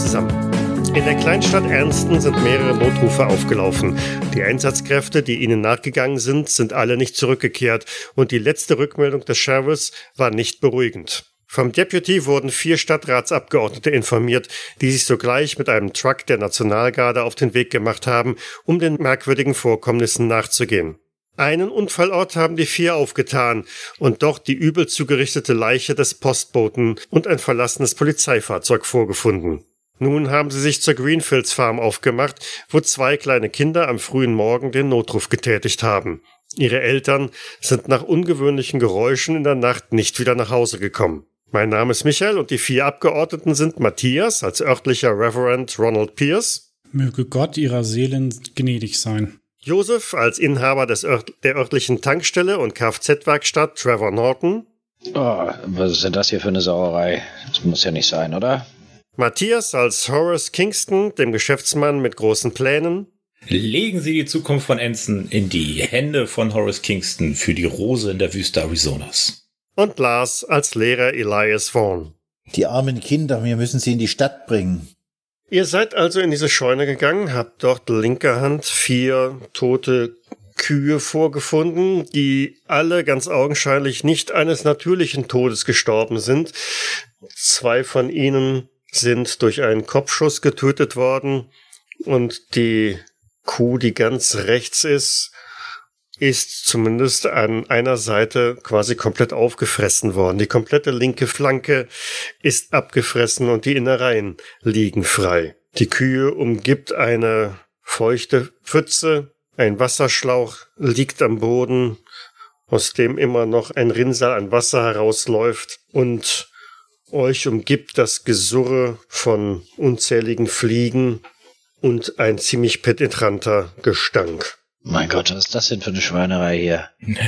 Zusammen. In der Kleinstadt Ernsten sind mehrere Notrufe aufgelaufen. Die Einsatzkräfte, die ihnen nachgegangen sind, sind alle nicht zurückgekehrt und die letzte Rückmeldung des Sheriffs war nicht beruhigend. Vom Deputy wurden vier Stadtratsabgeordnete informiert, die sich sogleich mit einem Truck der Nationalgarde auf den Weg gemacht haben, um den merkwürdigen Vorkommnissen nachzugehen. Einen Unfallort haben die vier aufgetan und dort die übel zugerichtete Leiche des Postboten und ein verlassenes Polizeifahrzeug vorgefunden. Nun haben sie sich zur Greenfields Farm aufgemacht, wo zwei kleine Kinder am frühen Morgen den Notruf getätigt haben. Ihre Eltern sind nach ungewöhnlichen Geräuschen in der Nacht nicht wieder nach Hause gekommen. Mein Name ist Michael und die vier Abgeordneten sind Matthias als örtlicher Reverend Ronald Pierce. Möge Gott ihrer Seelen gnädig sein. Joseph als Inhaber des Ört der örtlichen Tankstelle und Kfz-Werkstatt Trevor Norton. Oh, was ist denn das hier für eine Sauerei? Das muss ja nicht sein, oder? Matthias als Horace Kingston, dem Geschäftsmann mit großen Plänen. Legen Sie die Zukunft von Anson in die Hände von Horace Kingston für die Rose in der Wüste Arizonas. Und Lars als Lehrer Elias Vaughn. Die armen Kinder, wir müssen sie in die Stadt bringen. Ihr seid also in diese Scheune gegangen, habt dort linker Hand vier tote Kühe vorgefunden, die alle ganz augenscheinlich nicht eines natürlichen Todes gestorben sind. Zwei von ihnen sind durch einen Kopfschuss getötet worden und die Kuh, die ganz rechts ist, ist zumindest an einer Seite quasi komplett aufgefressen worden. Die komplette linke Flanke ist abgefressen und die Innereien liegen frei. Die Kühe umgibt eine feuchte Pfütze, ein Wasserschlauch liegt am Boden, aus dem immer noch ein Rinnsal an Wasser herausläuft und euch umgibt das Gesurre von unzähligen Fliegen und ein ziemlich penetranter Gestank. Mein Gott, was ist das denn für eine Schweinerei hier?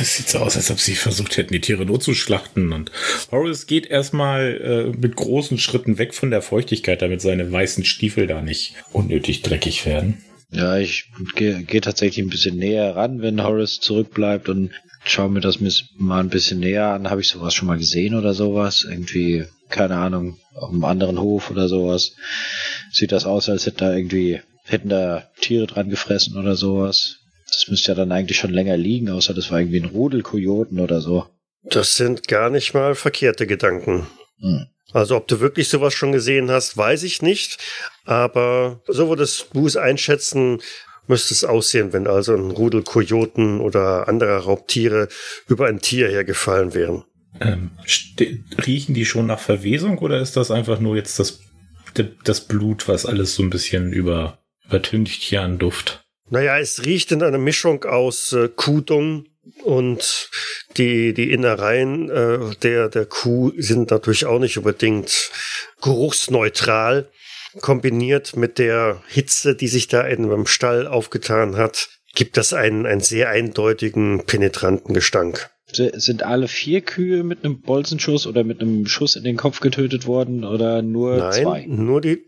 Es sieht so aus, als ob sie versucht hätten, die Tiere notzuschlachten. Und Horace geht erstmal äh, mit großen Schritten weg von der Feuchtigkeit, damit seine weißen Stiefel da nicht unnötig dreckig werden. Ja, ich gehe geh tatsächlich ein bisschen näher ran, wenn Horace zurückbleibt und schaue mir das mal ein bisschen näher an. Habe ich sowas schon mal gesehen oder sowas? Irgendwie, keine Ahnung, auf einem anderen Hof oder sowas. Sieht das aus, als hätte da irgendwie hätten da Tiere dran gefressen oder sowas. Das müsste ja dann eigentlich schon länger liegen, außer das war irgendwie ein Rudel Kojoten oder so. Das sind gar nicht mal verkehrte Gedanken. Hm. Also ob du wirklich sowas schon gesehen hast, weiß ich nicht. Aber so würdest du es einschätzen, müsste es aussehen, wenn also ein Rudel Kojoten oder anderer Raubtiere über ein Tier hergefallen wären. Ähm, riechen die schon nach Verwesung oder ist das einfach nur jetzt das, das Blut, was alles so ein bisschen über übertüncht hier an Duft? Naja, es riecht in einer Mischung aus äh, Kuhdung und die, die Innereien äh, der, der Kuh sind natürlich auch nicht unbedingt geruchsneutral. Kombiniert mit der Hitze, die sich da in einem Stall aufgetan hat, gibt das einen, einen sehr eindeutigen, penetranten Gestank. Sind alle vier Kühe mit einem Bolzenschuss oder mit einem Schuss in den Kopf getötet worden oder nur Nein, zwei? Nur die,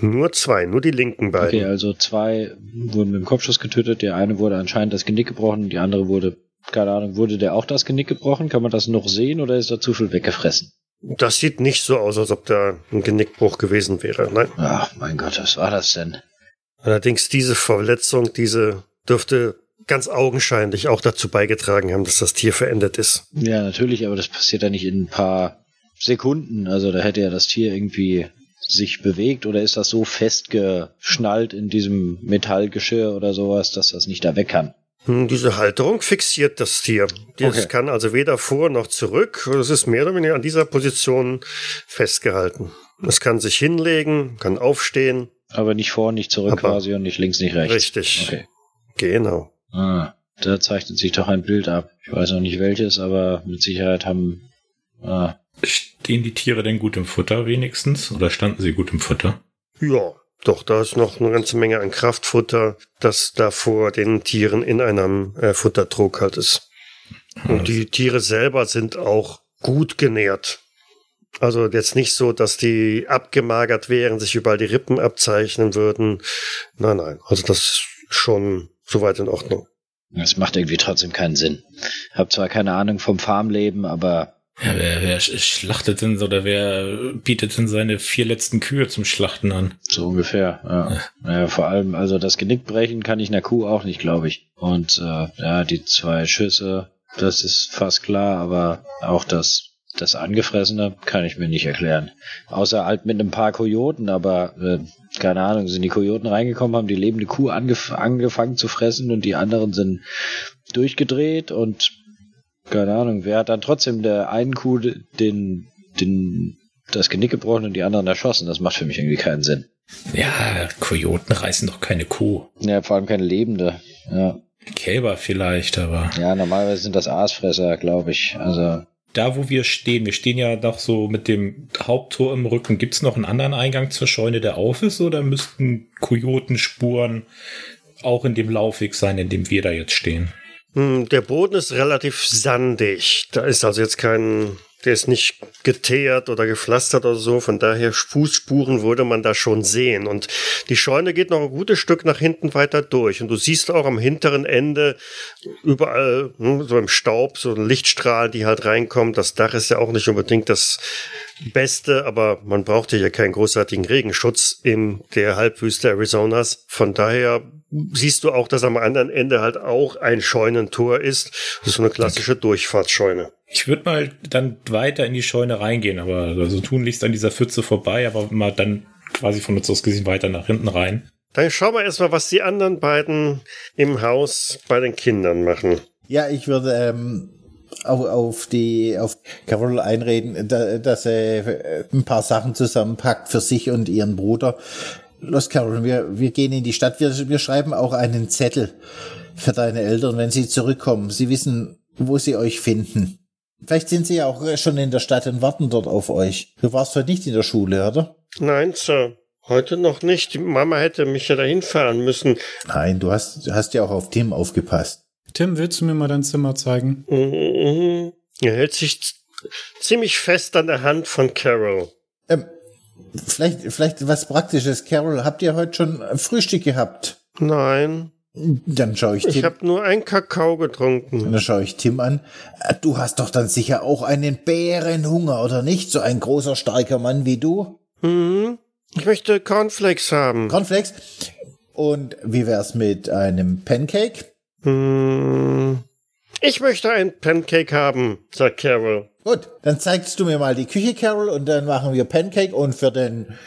nur zwei, nur die linken beiden. Okay, also zwei wurden mit dem Kopfschuss getötet. Der eine wurde anscheinend das Genick gebrochen, die andere wurde, keine Ahnung, wurde der auch das Genick gebrochen? Kann man das noch sehen oder ist da zu viel weggefressen? Das sieht nicht so aus, als ob da ein Genickbruch gewesen wäre. Nein. Ach, mein Gott, was war das denn? Allerdings diese Verletzung, diese dürfte ganz augenscheinlich auch dazu beigetragen haben, dass das Tier verändert ist. Ja, natürlich, aber das passiert ja nicht in ein paar Sekunden. Also da hätte ja das Tier irgendwie sich bewegt oder ist das so festgeschnallt in diesem Metallgeschirr oder sowas, dass das nicht da weg kann? Hm, diese Halterung fixiert das Tier. Das okay. kann also weder vor noch zurück. Es ist mehr oder weniger an dieser Position festgehalten. Es kann sich hinlegen, kann aufstehen. Aber nicht vor, nicht zurück Aber quasi und nicht links, nicht rechts. Richtig. Okay. Genau. Ah, da zeichnet sich doch ein Bild ab. Ich weiß noch nicht welches, aber mit Sicherheit haben. Ah. Stehen die Tiere denn gut im Futter wenigstens? Oder standen sie gut im Futter? Ja, doch, da ist noch eine ganze Menge an Kraftfutter, das da vor den Tieren in einem äh, Futtertrog halt ist. Und die Tiere selber sind auch gut genährt. Also jetzt nicht so, dass die abgemagert wären, sich überall die Rippen abzeichnen würden. Nein, nein. Also das ist schon soweit in Ordnung. Das macht irgendwie trotzdem keinen Sinn. Hab zwar keine Ahnung vom Farmleben, aber Ja, wer, wer schlachtet denn oder wer bietet denn seine vier letzten Kühe zum Schlachten an? So ungefähr, ja. ja. vor allem, also das Genick brechen kann ich einer Kuh auch nicht, glaube ich. Und äh, ja, die zwei Schüsse, das ist fast klar, aber auch das das Angefressene kann ich mir nicht erklären. Außer halt mit einem paar Kojoten, aber äh, keine Ahnung, sind die Kojoten reingekommen, haben die lebende Kuh angef angefangen zu fressen und die anderen sind durchgedreht und keine Ahnung, wer hat dann trotzdem der einen Kuh den, den, das Genick gebrochen und die anderen erschossen? Das macht für mich irgendwie keinen Sinn. Ja, Kojoten reißen doch keine Kuh. Ja, vor allem keine lebende. Ja. Kälber vielleicht, aber. Ja, normalerweise sind das Aasfresser, glaube ich. Also. Da, wo wir stehen, wir stehen ja doch so mit dem Haupttor im Rücken. Gibt es noch einen anderen Eingang zur Scheune, der auf ist, oder müssten Kojotenspuren auch in dem Laufweg sein, in dem wir da jetzt stehen? Hm, der Boden ist relativ sandig. Da ist also jetzt kein, der ist nicht geteert oder gepflastert oder so. Von daher Fußspuren würde man da schon sehen. Und die Scheune geht noch ein gutes Stück nach hinten weiter durch. Und du siehst auch am hinteren Ende überall hm, so im Staub so Lichtstrahlen, die halt reinkommen. Das Dach ist ja auch nicht unbedingt das Beste, aber man brauchte ja keinen großartigen Regenschutz in der Halbwüste Arizonas. Von daher siehst du auch, dass am anderen Ende halt auch ein Scheunentor ist. Das ist so eine klassische Durchfahrtsscheune. Ich würde mal dann weiter in die Scheune reingehen, aber also tunlichst an dieser Pfütze vorbei, aber mal dann quasi von uns aus gesehen weiter nach hinten rein. Dann schauen wir erstmal, was die anderen beiden im Haus bei den Kindern machen. Ja, ich würde ähm, auf, auf die auf Carol einreden, da, dass er ein paar Sachen zusammenpackt für sich und ihren Bruder. Los Carol, wir, wir gehen in die Stadt, wir, wir schreiben auch einen Zettel für deine Eltern, wenn sie zurückkommen. Sie wissen, wo sie euch finden. Vielleicht sind sie ja auch schon in der Stadt und warten dort auf euch. Du warst heute nicht in der Schule, oder? Nein, Sir. Heute noch nicht. Die Mama hätte mich ja dahin fahren müssen. Nein, du hast, du hast ja auch auf Tim aufgepasst. Tim, willst du mir mal dein Zimmer zeigen? Mhm. Er hält sich ziemlich fest an der Hand von Carol. Vielleicht, vielleicht was Praktisches. Carol, habt ihr heute schon Frühstück gehabt? Nein. Dann schaue ich Tim. Ich habe nur einen Kakao getrunken. Dann schaue ich Tim an. Äh, du hast doch dann sicher auch einen Bärenhunger, oder nicht? So ein großer, starker Mann wie du? Hm. Ich möchte Cornflakes haben. Cornflakes? Und wie wär's mit einem Pancake? Hm. Ich möchte ein Pancake haben, sagt Carol. Gut, dann zeigst du mir mal die Küche, Carol, und dann machen wir Pancake. Und für den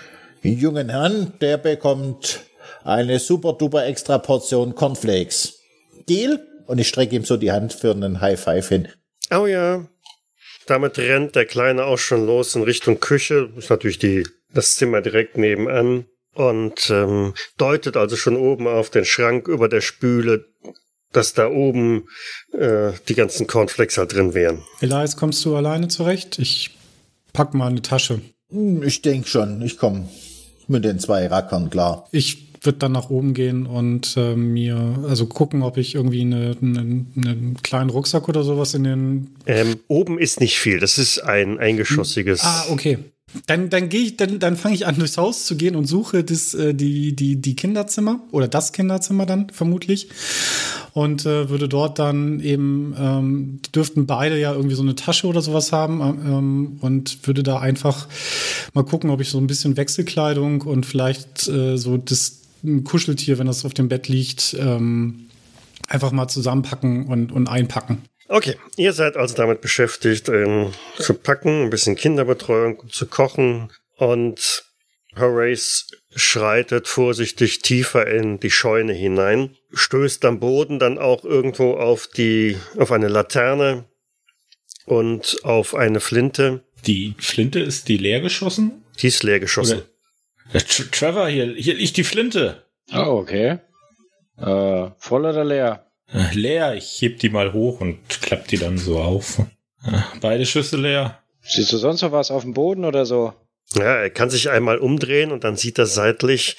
jungen Herrn, der bekommt eine super duper extra Portion Cornflakes. Deal? Und ich strecke ihm so die Hand für einen High Five hin. Oh ja. Damit rennt der Kleine auch schon los in Richtung Küche. Ist natürlich die, das Zimmer direkt nebenan. Und ähm, deutet also schon oben auf den Schrank über der Spüle, dass da oben äh, die ganzen Cornflakes halt drin wären. Elias, kommst du alleine zurecht? Ich pack mal eine Tasche. Hm, Ich denke schon, ich komme mit den zwei Rackern klar. Ich würde dann nach oben gehen und äh, mir, also gucken, ob ich irgendwie eine, eine, einen kleinen Rucksack oder sowas in den. Ähm, oben ist nicht viel. Das ist ein eingeschossiges. Ah, okay. Dann, dann gehe ich, dann, dann fange ich an, durchs Haus zu gehen und suche das, äh, die, die, die Kinderzimmer oder das Kinderzimmer dann vermutlich. Und äh, würde dort dann eben, ähm, dürften beide ja irgendwie so eine Tasche oder sowas haben ähm, und würde da einfach mal gucken, ob ich so ein bisschen Wechselkleidung und vielleicht äh, so das Kuscheltier, wenn das auf dem Bett liegt, ähm, einfach mal zusammenpacken und, und einpacken. Okay, ihr seid also damit beschäftigt, ähm, zu packen, ein bisschen Kinderbetreuung zu kochen und Horace schreitet vorsichtig tiefer in die Scheune hinein, stößt am Boden dann auch irgendwo auf die, auf eine Laterne und auf eine Flinte. Die Flinte ist die leer geschossen? Die ist leer geschossen. Trevor, hier, hier liegt die Flinte. Oh, okay. Äh, voll oder leer? Äh, Leer, ich heb die mal hoch und klapp die dann so auf. Äh, Beide Schüsse leer. Siehst du sonst noch was auf dem Boden oder so? Ja, er kann sich einmal umdrehen und dann sieht er seitlich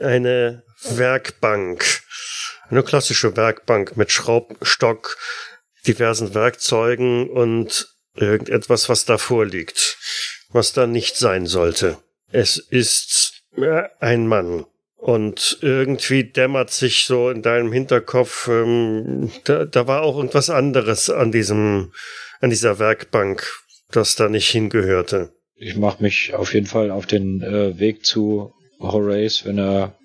eine Werkbank. Eine klassische Werkbank mit Schraubstock, diversen Werkzeugen und irgendetwas, was davor liegt, was da nicht sein sollte. Es ist äh, ein Mann. Und irgendwie dämmert sich so in deinem Hinterkopf, ähm, da, da war auch irgendwas anderes an diesem, an dieser Werkbank. das da nicht hingehörte. Ich mache mich auf jeden Fall auf den äh, Weg zu Horace, wenn er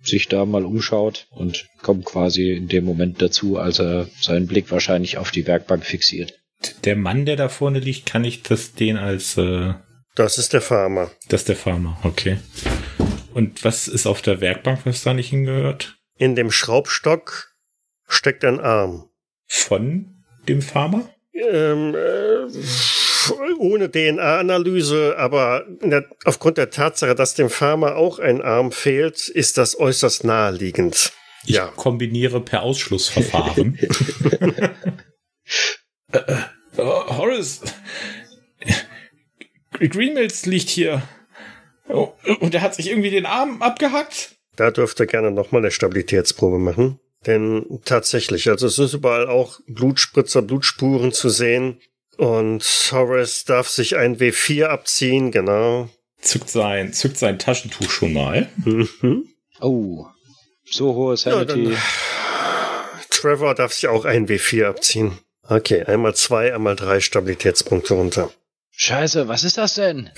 sich da mal umschaut und kommt quasi in dem Moment dazu, als er seinen Blick wahrscheinlich auf die Werkbank fixiert. Der Mann, der da vorne liegt, kann ich das den als äh, Das ist der Farmer. das ist der Farmer, okay. Und was ist auf der Werkbank, was da nicht hingehört? In dem Schraubstock steckt ein Arm. Von dem Farmer? Ähm, äh, ohne DNA-Analyse, aber der, aufgrund der Tatsache, dass dem Farmer auch ein Arm fehlt, ist das äußerst naheliegend. Ich Ja. kombiniere per Ausschlussverfahren. äh, äh, Horace, Greenmills liegt hier. Oh, und er hat sich irgendwie den Arm abgehackt? Da dürft ihr gerne nochmal eine Stabilitätsprobe machen. Denn tatsächlich, also es ist überall auch Blutspritzer, Blutspuren zu sehen. Und Horace darf sich ein W4 abziehen, genau. Zückt sein, zückt sein Taschentuch schon mal. Mhm. Oh, so hohe Ja, Sanity. dann, Trevor darf sich auch ein W4 abziehen. Okay, einmal zwei, einmal drei Stabilitätspunkte runter. Scheiße, was ist das denn?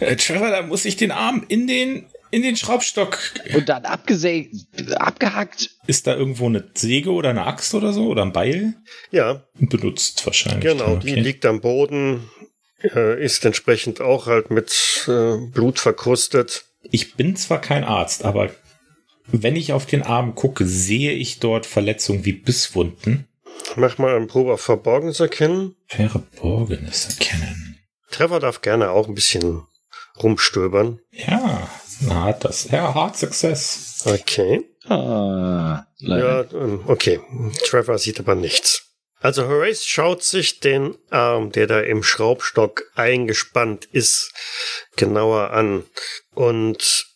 Äh, Trevor, da muss ich den Arm in den, in den Schraubstock. Und dann abgesägt, abgehackt. Ist da irgendwo eine Säge oder eine Axt oder so? Oder ein Beil? Ja, Benutzt wahrscheinlich. genau, dann, die liegt am Boden, äh, ist entsprechend auch halt mit äh, Blut verkrustet. Ich bin zwar kein Arzt, aber wenn ich auf den Arm gucke, sehe ich dort Verletzungen wie Bisswunden. Mach mal eine Probe auf Verborgenes erkennen. Verborgenes erkennen. Trevor darf gerne auch ein bisschen rumstöbern. Ja, na, hat das. Ja, Hard Success. Okay. Ah, leider. Ja, ähm, okay. Trevor sieht aber nichts. Also Horace schaut sich den Arm, der da im Schraubstock eingespannt ist, genauer an. Und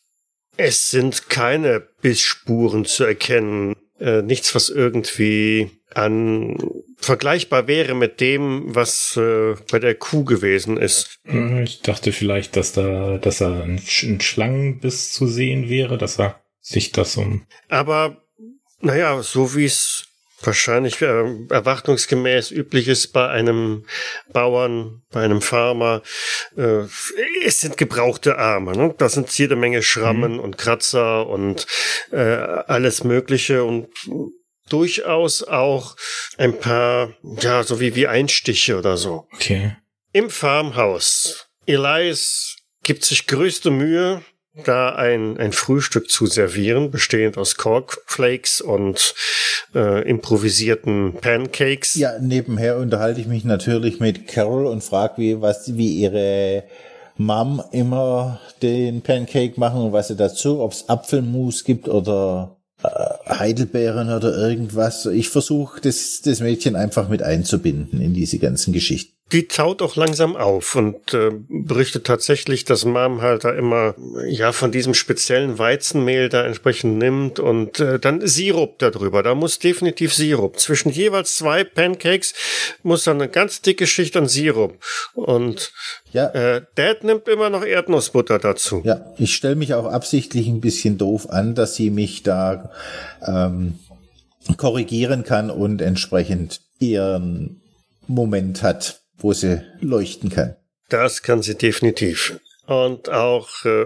es sind keine Bissspuren zu erkennen. Äh, nichts, was irgendwie an vergleichbar wäre mit dem, was äh, bei der Kuh gewesen ist. Hm, Ich dachte vielleicht, dass da, dass da ein, Sch- ein Schlangenbiss zu sehen wäre, dass er sich das um. Aber naja, so wie es wahrscheinlich äh, erwartungsgemäß üblich ist bei einem Bauern, bei einem Farmer, äh, es sind gebrauchte Arme. Ne? Da sind jede Menge Schrammen und Kratzer und äh, alles Mögliche und durchaus auch ein paar, ja, so wie, wie Einstiche oder so. Okay. Im Farmhaus. Elias gibt sich größte Mühe, da ein, ein Frühstück zu servieren, bestehend aus Cornflakes und äh, improvisierten Pancakes. Ja, nebenher unterhalte ich mich natürlich mit Carol und frage, wie, was, wie ihre Mom immer den Pancake machen und was sie dazu, ob es Apfelmus gibt oder äh, Heidelbeeren oder irgendwas. Ich versuche, das, das Mädchen einfach mit einzubinden in diese ganzen Geschichten. Die taut auch langsam auf und äh, berichtet tatsächlich, dass Mom halt da immer ja von diesem speziellen Weizenmehl da entsprechend nimmt und äh, dann Sirup darüber. Da muss definitiv Sirup. Zwischen jeweils zwei Pancakes muss dann eine ganz dicke Schicht an Sirup. Und Ja, äh, Dad nimmt immer noch Erdnussbutter dazu. Ja, ich stelle mich auch absichtlich ein bisschen doof an, dass sie mich da ähm, korrigieren kann und entsprechend ihren Moment hat, wo sie leuchten kann. Das kann sie definitiv. Und auch äh,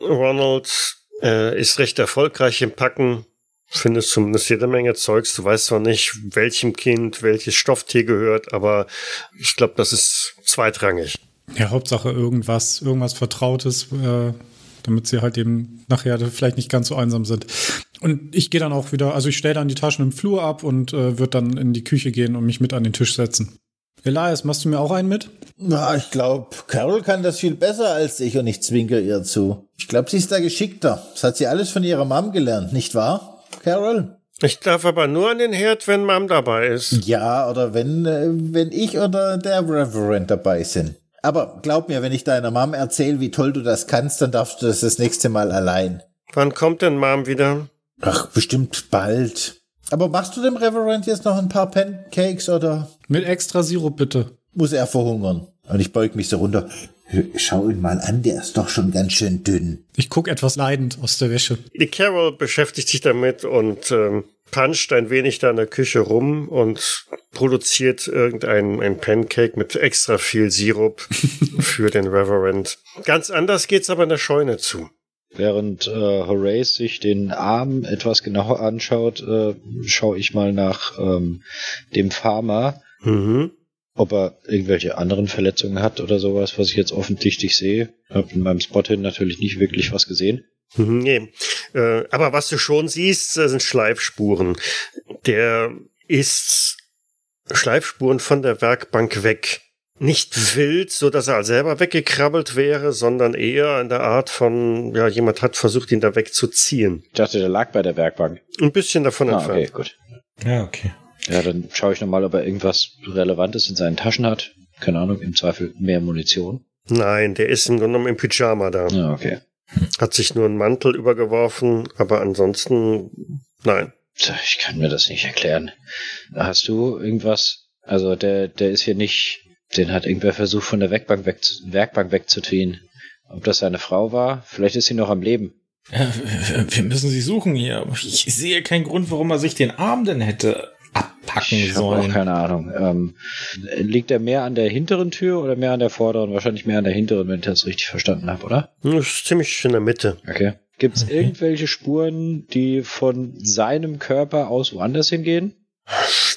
Ronald äh, ist recht erfolgreich im Packen. Findest zumindest jede Menge Zeugs. Du weißt zwar nicht, welchem Kind welches Stofftier gehört, aber ich glaube, das ist zweitrangig. Ja, Hauptsache irgendwas, irgendwas Vertrautes, äh, damit sie halt eben nachher vielleicht nicht ganz so einsam sind. Und ich gehe dann auch wieder, also ich stelle dann die Taschen im Flur ab und äh, würde dann in die Küche gehen und mich mit an den Tisch setzen. Elias, machst du mir auch einen mit? Na, ich glaube, Carol kann das viel besser als ich und ich zwinker ihr zu. Ich glaube, sie ist da geschickter. Das hat sie alles von ihrer Mom gelernt, nicht wahr, Carol? Ich darf aber nur an den Herd, wenn Mom dabei ist. Ja, oder wenn, äh, wenn ich oder der Reverend dabei sind. Aber glaub mir, wenn ich deiner Mom erzähle, wie toll du das kannst, dann darfst du das das nächste Mal allein. Wann kommt denn Mom wieder? Ach, bestimmt bald. Aber machst du dem Reverend jetzt noch ein paar Pancakes oder Mit extra Sirup bitte. muss er verhungern? Und ich beug mich so runter. Schau ihn mal an, der ist doch schon ganz schön dünn. Ich gucke etwas leidend aus der Wäsche. Die Carol beschäftigt sich damit und ähm, puncht ein wenig da in der Küche rum und produziert irgendein ein Pancake mit extra viel Sirup für den Reverend. Ganz anders geht's aber in der Scheune zu. Während äh, Horace sich den Arm etwas genauer anschaut, äh, schaue ich mal nach ähm, dem Farmer, Mhm. ob er irgendwelche anderen Verletzungen hat oder sowas, was ich jetzt offensichtlich sehe. Hab in meinem Spot hin natürlich nicht wirklich was gesehen. Mhm, Nee. Äh, aber was du schon siehst, äh, sind Schleifspuren. Der ist Schleifspuren von der Werkbank weg. Nicht wild, so dass er selber weggekrabbelt wäre, sondern eher in der Art von, ja, jemand hat versucht, ihn da wegzuziehen. Ich dachte, der lag bei der Werkbank. Ein bisschen davon Ah, entfernt. okay, gut. Ja, okay. Ja, dann schaue ich nochmal, ob er irgendwas Relevantes in seinen Taschen hat. Keine Ahnung, im Zweifel mehr Munition. Nein, der ist im Grunde genommen im Pyjama da. Ja, okay. Hat sich nur einen Mantel übergeworfen, aber ansonsten, nein. Ich kann mir das nicht erklären. Hast du irgendwas? Also der, der ist hier nicht. Den hat irgendwer versucht, von der Werkbank, weg, Werkbank wegzuziehen. Ob das seine Frau war? Vielleicht ist sie noch am Leben. Ja, wir- müssen sie suchen hier. aber Ich sehe keinen Grund, warum er sich den Arm denn hätte abpacken Ich habe auch sollen. keine Ahnung. Ähm, liegt er mehr an der hinteren Tür oder mehr an der vorderen? Wahrscheinlich mehr an der hinteren, wenn ich das richtig verstanden habe, oder? Das ist ziemlich in der Mitte. Okay. Gibt es irgendwelche Spuren, die von seinem Körper aus woanders hingehen?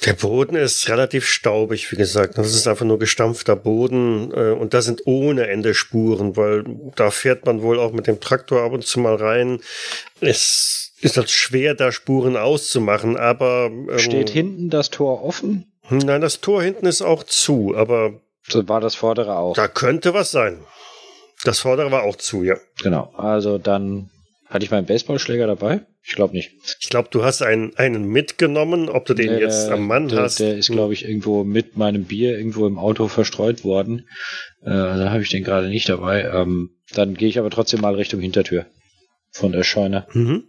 Der Boden ist relativ staubig, wie gesagt. Das ist einfach nur gestampfter Boden äh, und da sind ohne Ende Spuren, weil da fährt man wohl auch mit dem Traktor ab und zu mal rein. Es ist halt schwer, da Spuren auszumachen, aber ähm, Steht hinten das Tor offen? Nein, das Tor hinten ist auch zu, aber So war das vordere auch. da könnte was sein. Das vordere war auch zu, ja. Genau. Also dann hatte ich meinen Baseballschläger dabei? Ich glaube nicht. Ich glaube, du hast einen, einen mitgenommen, ob du den Der- jetzt am Mann der, hast. Der ist, glaube ich, irgendwo mit meinem Bier irgendwo im Auto verstreut worden. Äh, da habe ich den gerade nicht dabei. Ähm, dann gehe ich aber trotzdem mal Richtung Hintertür von der Scheune. Mhm.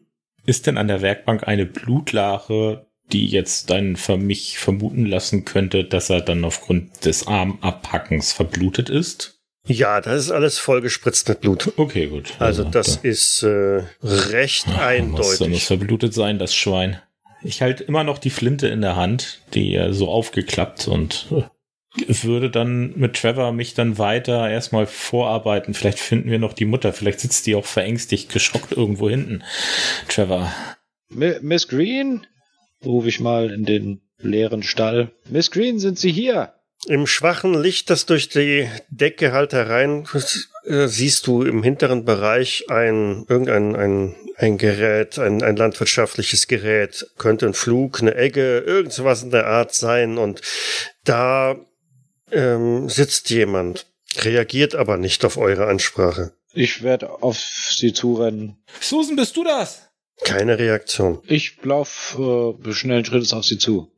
Ist denn an der Werkbank eine Blutlache, die jetzt dann für mich vermuten lassen könnte, dass er dann aufgrund des Armabhackens verblutet ist? Ja, das ist alles vollgespritzt mit Blut. Okay, gut. Also das da- ist äh, recht Muss, muss eindeutig. verblutet sein, das Schwein. Ich halte immer noch die Flinte in der Hand, die äh, so aufgeklappt und äh, würde dann mit Trevor mich dann weiter erstmal vorarbeiten. Vielleicht finden wir noch die Mutter. Vielleicht sitzt die auch verängstigt, geschockt irgendwo hinten. Trevor. Mi- Miss Green? Rufe ich mal in den leeren Stall. Miss Green, sind Sie hier? Im schwachen Licht, das durch die Decke halt herein, äh, siehst du im hinteren Bereich ein, irgendein, ein, ein Gerät, ein, ein landwirtschaftliches Gerät. Könnte ein Flug, eine Egge, irgend sowas in der Art sein. Und da ähm, sitzt jemand, reagiert aber nicht auf eure Ansprache. Ich werde auf Sie zurennen. Susan, bist du das? Keine Reaktion. Ich lauf äh, schnellen Schrittes auf Sie zu.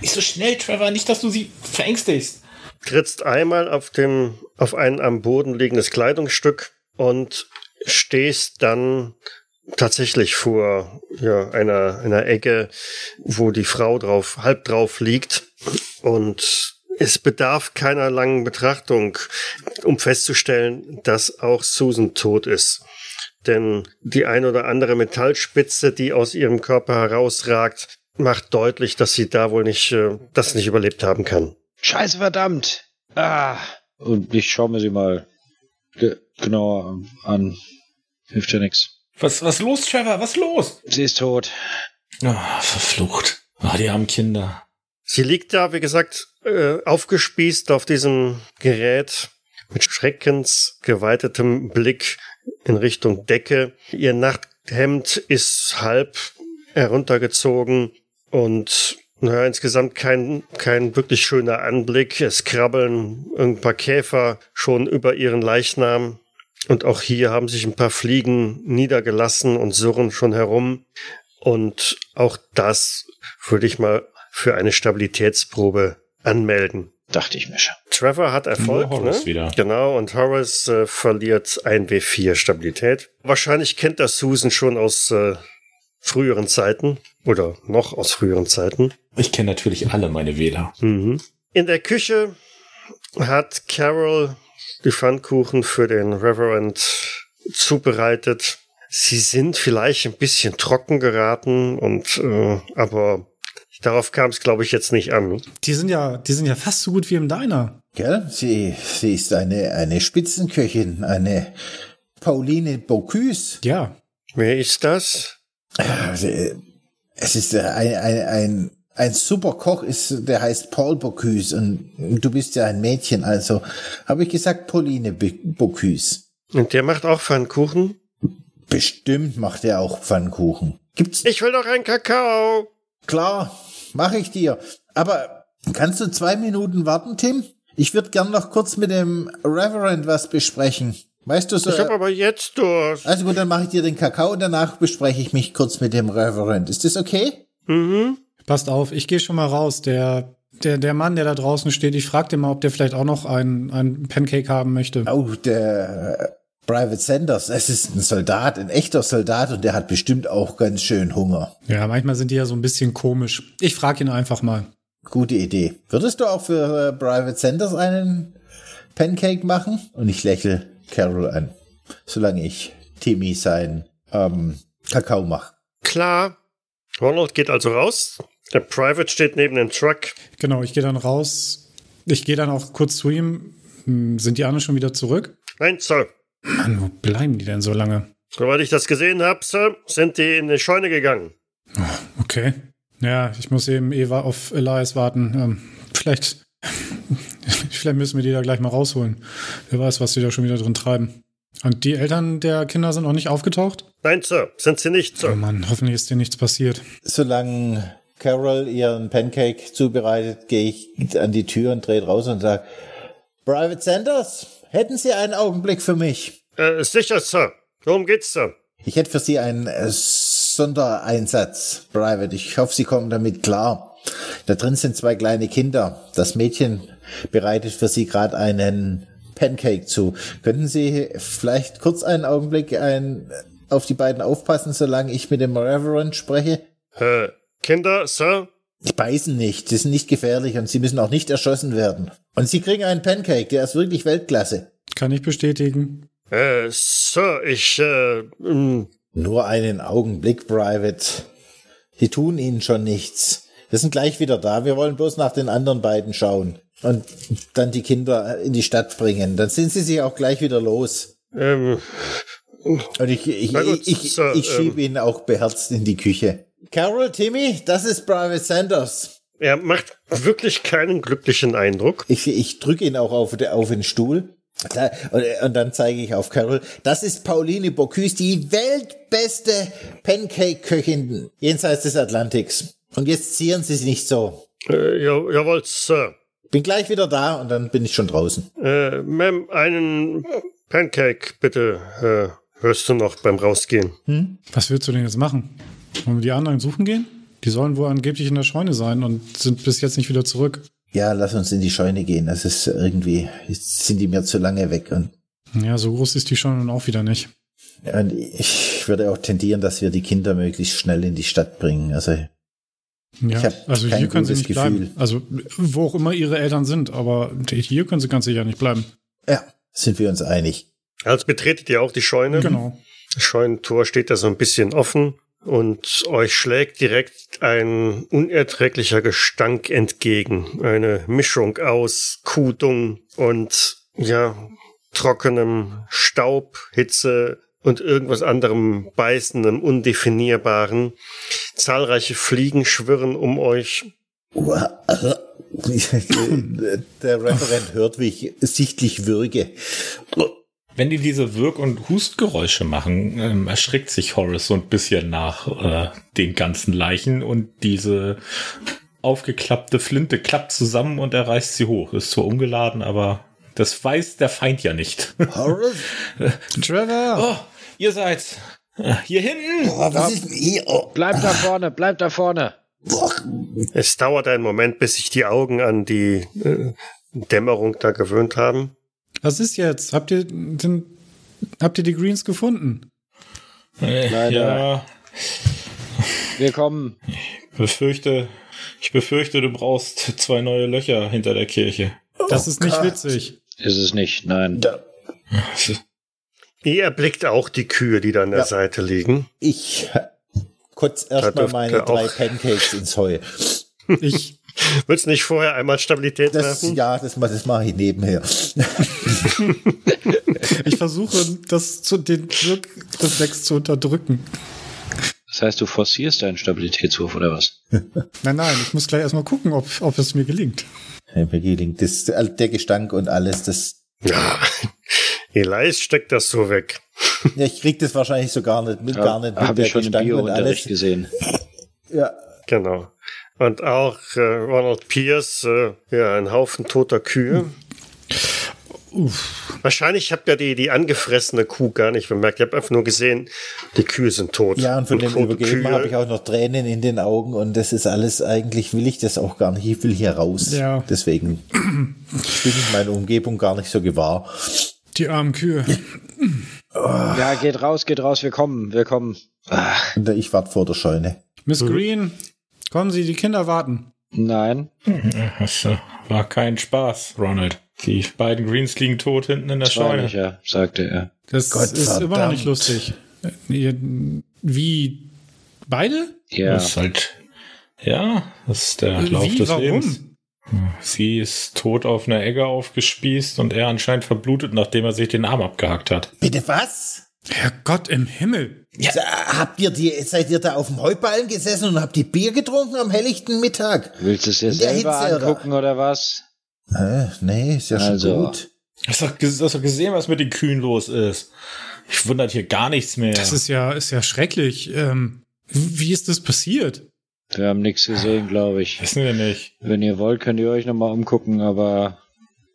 Nicht so schnell, Trevor. Nicht, dass du sie verängstigst. trittst einmal auf dem, auf ein am Boden liegendes Kleidungsstück und stehst dann tatsächlich vor ja, einer, einer Ecke, wo die Frau drauf, halb drauf liegt und es bedarf keiner langen Betrachtung, um festzustellen, dass auch Susan tot ist. Denn die ein oder andere Metallspitze, die aus ihrem Körper herausragt, macht deutlich, dass sie da wohl nicht, äh, das nicht überlebt haben kann. Scheiße, verdammt! Ah! Und ich schaue mir sie mal ge genauer an. Hilft ja nix. Was, was los, Trevor? Was los? Sie ist tot. Ah, verflucht. Ah, die armen Kinder. Sie liegt da, wie gesagt, äh, aufgespießt auf diesem Gerät mit schreckensgeweitetem Blick in Richtung Decke. Ihr Nachthemd ist halb heruntergezogen und naja, insgesamt kein, kein wirklich schöner Anblick. Es krabbeln ein paar Käfer schon über ihren Leichnam. Und auch hier haben sich ein paar Fliegen niedergelassen und surren schon herum. Und auch das würde ich mal für eine Stabilitätsprobe anmelden. Dachte ich mir schon. Trevor hat Erfolg, Nur ne? Horace wieder. Genau, und Horace äh, verliert ein W4 Stabilität. Wahrscheinlich kennt das Susan schon aus äh, früheren Zeiten oder noch aus früheren Zeiten. Ich kenne natürlich alle meine Wähler. Mhm. In der Küche hat Carol die Pfannkuchen für den Reverend zubereitet. sie sind vielleicht ein bisschen trocken geraten und äh, aber darauf kam es, glaube ich, jetzt nicht an. Die sind ja, die sind ja fast so gut wie im Diner. Gell? Sie, sie ist eine, eine Spitzenköchin, eine Pauline Bocuse. Ja. Wer ist das? Also, Es ist äh, ein, ein, ein, ein super Koch, ist, der heißt Paul Bocuse und du bist ja ein Mädchen, also habe ich gesagt Pauline Bocuse. Und der macht auch Pfannkuchen? Bestimmt macht er auch Pfannkuchen. Gibt's Ich will doch einen Kakao. Klar, mache ich dir. Aber kannst du zwei Minuten warten, Tim? Ich würde gern noch kurz mit dem Reverend was besprechen. Weißt du so? Ich habe aber jetzt Durst. Also gut, dann mache ich dir den Kakao und danach bespreche ich mich kurz mit dem Reverend. Ist das okay? Mhm. Passt auf, ich gehe schon mal raus. Der, der, der Mann, der da draußen steht, ich frage den mal, ob der vielleicht auch noch einen, einen Pancake haben möchte. Oh, der äh, Private Sanders, es ist ein Soldat, ein echter Soldat und der hat bestimmt auch ganz schön Hunger. Ja, manchmal sind die ja so ein bisschen komisch. Ich frage ihn einfach mal. Gute Idee. Würdest du auch für äh, Private Sanders einen Pancake machen? Und ich lächle Carol an, solange ich Timmy sein ähm, Kakao mache. Klar. Ronald geht also raus. Der Private steht neben dem Truck. Genau, ich gehe dann raus. Ich gehe dann auch kurz zu ihm. Hm, Sind die anderen schon wieder zurück? Nein, Sir. Mann, wo bleiben die denn so lange? Soweit ich das gesehen habe, Sir, sind die in die Scheune gegangen. Okay. Ja, ich muss eben eh wa- auf Elias warten. Ähm, vielleicht, vielleicht müssen wir die da gleich mal rausholen. Wer weiß, was die da schon wieder drin treiben. Und die Eltern der Kinder sind noch nicht aufgetaucht? Nein, Sir, sind sie nicht, Oh Sir. Mann, hoffentlich ist dir nichts passiert. Solange Carol ihren Pancake zubereitet, gehe ich an die Tür und drehe raus und sage, Private Sanders, hätten Sie einen Augenblick für mich? Äh, sicher, Sir. Worum geht's, Sir? Ich hätte für Sie einen äh, Sondereinsatz, Private. Ich hoffe, Sie kommen damit klar. Da drin sind zwei kleine Kinder. Das Mädchen bereitet für Sie gerade einen Pancake zu. Könnten Sie vielleicht kurz einen Augenblick ein, auf die beiden aufpassen, solange ich mit dem Reverend spreche? Äh, Kinder, Sir? Die beißen nicht, die sind nicht gefährlich und sie müssen auch nicht erschossen werden. Und sie kriegen einen Pancake, der ist wirklich Weltklasse. Kann ich bestätigen. Äh, Sir, ich, äh, mh, Nur einen Augenblick, Private. Die tun ihnen schon nichts. Wir sind gleich wieder da. Wir wollen bloß nach den anderen beiden schauen. Und dann die Kinder in die Stadt bringen. Dann sind sie sich auch gleich wieder los. ähm, Und ich, ich, gut, ich, ich, Sir, ich schieb ähm. ihn auch beherzt in die Küche. Carol, Timmy, das ist Private Sanders. er macht wirklich keinen glücklichen Eindruck. Ich, ich drücke ihn auch auf, auf den Stuhl. Da, und, und dann zeige ich auf Carol. Das ist Pauline Bocuse, die weltbeste Pancake-Köchin jenseits des Atlantiks. Und jetzt zieren Sie sich nicht so. Äh, ja, jawohl, Sir. Bin gleich wieder da und dann bin ich schon draußen. Äh, Ma'am, einen Pancake, bitte. Äh, hörst du noch beim Rausgehen? Was willst du denn jetzt machen? Wollen wir die anderen suchen gehen? Die sollen wohl angeblich in der Scheune sein und sind bis jetzt nicht wieder zurück. Ja, lass uns in die Scheune gehen. Das ist irgendwie, jetzt sind die mir zu lange weg. Und, Ja, so groß ist die Scheune nun auch wieder nicht. und ich würde auch tendieren, dass wir die Kinder möglichst schnell in die Stadt bringen. Also Ja, also kein hier können sie nicht bleiben. Gefühl. Also wo auch immer ihre Eltern sind, aber hier können sie ganz sicher nicht bleiben. ja, sind wir uns einig. Also betretet ihr auch die Scheune? Genau. Das Scheunentor steht da so ein bisschen offen und euch schlägt direkt ein unerträglicher Gestank entgegen. Eine Mischung aus Kudung und ja, trockenem Staub, Hitze und irgendwas anderem beißendem, undefinierbaren. Zahlreiche Fliegen schwirren um euch. Der Referent hört, wie ich sichtlich würge. Wenn die diese Wirk- und Hustgeräusche machen, ähm, erschrickt sich Horace so ein bisschen nach äh, den ganzen Leichen und diese aufgeklappte Flinte klappt zusammen und er reißt sie hoch. Ist zwar umgeladen, aber das weiß der Feind ja nicht. Horace? Trevor! oh, ihr seid äh, hier hinten. Oh, was ist hier? Oh, Bleib da vorne, bleib da vorne. Es dauert einen Moment, bis sich die Augen an die äh, Dämmerung da gewöhnt haben. Was ist jetzt? Habt ihr den, habt ihr die Greens gefunden? Äh, Leider. Ja, Wir kommen. befürchte, ich befürchte, du brauchst zwei neue Löcher hinter der Kirche. Das ist nicht Gott. witzig. Ist es nicht, nein. Da, Ihr erblickt auch die Kühe, die da an der Ja. Seite liegen. Ich kotz erstmal meine drei Pancakes ins Heu. Ich, Willst du nicht vorher einmal Stabilität Das, werfen? ja, das, das mache ich nebenher. ich versuche, das zu, den Wirkreflex zu unterdrücken. Das heißt, du forcierst deinen Stabilitätswurf oder was? Nein, nein, ich muss gleich erstmal gucken, ob, ob es mir gelingt. Hey, mir gelingt das, der Gestank und alles, das, Ja. Elias steckt das so weg. ja, ich krieg das wahrscheinlich so gar nicht mit, gar nicht mit, Habe ich schon im Gestank und Biounterricht alles. gesehen. Ja, Genau. Und auch äh, Ronald Pierce, äh, ja, ein Haufen toter Kühe. Wahrscheinlich habt ihr die, die angefressene Kuh gar nicht bemerkt. Ihr habt einfach nur gesehen, die Kühe sind tot. ja, und von dem Übergeben Kühe- habe ich auch noch Tränen in den Augen und das ist alles, eigentlich will ich das auch gar nicht. Ich will hier raus. Ja. Deswegen bin ich meine Umgebung gar nicht so gewahr. Die armen Kühe. Ja, geht raus, geht raus, wir kommen, wir kommen. Ich warte vor der Scheune. Miss Green, kommen Sie, die Kinder warten. nein. Das war kein Spaß, Ronald. Die beiden Greens liegen tot hinten in der Scheune. Scheune, sagte er. Das Gott ist immer noch verdammt. nicht lustig. Wie? Beide? Ja, Das ist halt, ja, das ist der Lauf Wie? des Warum? Lebens. Sie ist tot auf einer Egge aufgespießt und er anscheinend verblutet, nachdem er sich den Arm abgehackt hat. Bitte was? Herrgott im Himmel. Sa- Habt ihr die, seid ihr da auf dem Heuballen gesessen und habt die Bier getrunken am helllichten Mittag? willst du es dir selber Hitze, oder? angucken oder was? Äh, nee, ist ja schon Also. gut. Hast du doch gesehen, was mit den Kühen los ist? Ich wundert hier gar nichts mehr. Das ist ja, ist ja schrecklich. Ähm, wie ist das passiert? Wir haben nichts gesehen, glaube ich. Wissen wir nicht. Wenn ihr wollt, könnt ihr euch nochmal umgucken, aber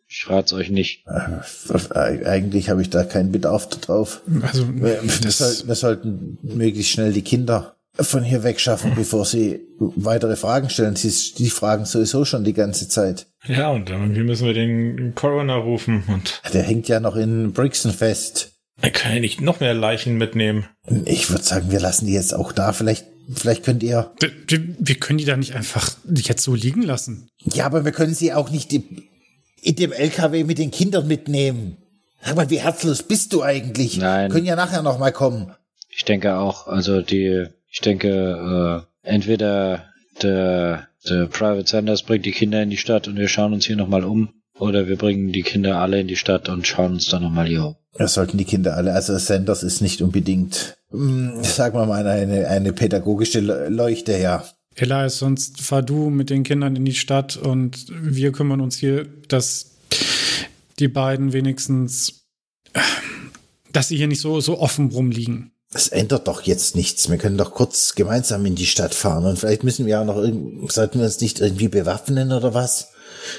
ich rat's euch nicht. Äh, Eigentlich habe ich da keinen Bedarf drauf. Also, Wir, wir, das, sollten, wir sollten möglichst schnell die Kinder von hier wegschaffen, bevor sie weitere Fragen stellen. Sie, die fragen sowieso schon die ganze Zeit. Ja, und irgendwie müssen wir den Coroner rufen und Der hängt ja noch in Brixen fest. er kann ja nicht noch mehr Leichen mitnehmen. Ich würde sagen, wir lassen die jetzt auch da. Vielleicht, vielleicht könnt ihr. wir, wir können die da nicht einfach jetzt so liegen lassen. Ja, aber wir können sie auch nicht in dem LKW mit den Kindern mitnehmen. Sag mal, wie herzlos bist du eigentlich? Nein. Können ja nachher noch mal kommen. Ich denke auch, also die, ich denke, äh, entweder der, der Private Sanders bringt die Kinder in die Stadt und wir schauen uns hier nochmal um, oder wir bringen die Kinder alle in die Stadt und schauen uns dann nochmal hier um. Wir sollten die Kinder alle, also Sanders ist nicht unbedingt, hm, sagen wir mal, eine, eine pädagogische Le- Leuchte, ja. Elias, sonst fahr du mit den Kindern in die Stadt und wir kümmern uns hier, dass die beiden wenigstens, dass sie hier nicht so, so offen rumliegen. Das ändert doch jetzt nichts. Wir können doch kurz gemeinsam in die Stadt fahren und vielleicht müssen wir auch noch irgend, sollten wir uns nicht irgendwie bewaffnen oder was?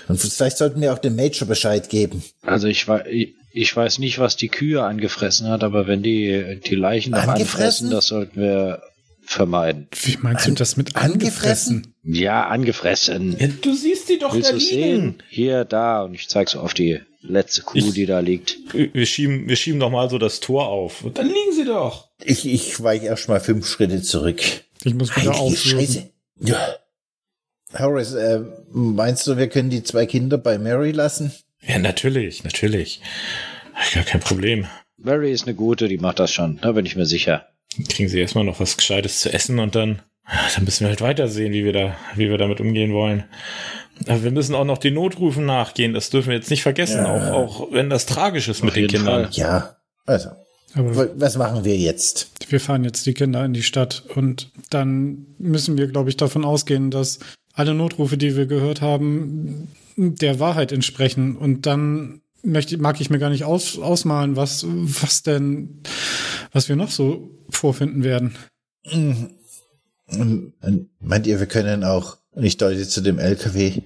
Und vielleicht sollten wir auch dem Major Bescheid geben. Also ich, wei- ich, weiß nicht, was die Kühe angefressen hat, aber wenn die die Leichen noch Angefressen? anfressen, das sollten wir vermeiden. Wie meinst du das mit angefressen? angefressen? Ja, angefressen. Ja, du siehst die doch Willst da liegen. sehen? Hier, da. Und ich zeig so auf die letzte Kuh, Ich- die da liegt. Wir schieben, wir schieben doch mal so das Tor auf. Und dann liegen sie doch. Ich, ich weiche erst mal fünf Schritte zurück. Ich muss wieder. Scheiße. Ja. Horace, äh, meinst du, wir können die zwei Kinder bei Mary lassen? Ja, natürlich, natürlich. Gar kein Problem. Mary ist eine gute, die macht das schon. Da bin ich mir sicher. Kriegen sie erstmal noch was Gescheites zu essen und dann, dann müssen wir halt weitersehen, wie wir da, wie wir damit umgehen wollen. Aber wir müssen auch noch den Notrufen nachgehen. Das dürfen wir jetzt nicht vergessen, Ja. auch, auch wenn das tragisch ist mit den Kindern. Fall. Ja. Also, Aber wa- was machen wir jetzt? wir fahren jetzt die Kinder in die Stadt und dann müssen wir, glaube ich, davon ausgehen, dass alle Notrufe, die wir gehört haben, der Wahrheit entsprechen. Und dann möchte, mag ich mir gar nicht aus, ausmalen, was, was denn, was wir noch so vorfinden werden. Und meint ihr, wir können auch, und ich deute zu dem LKW,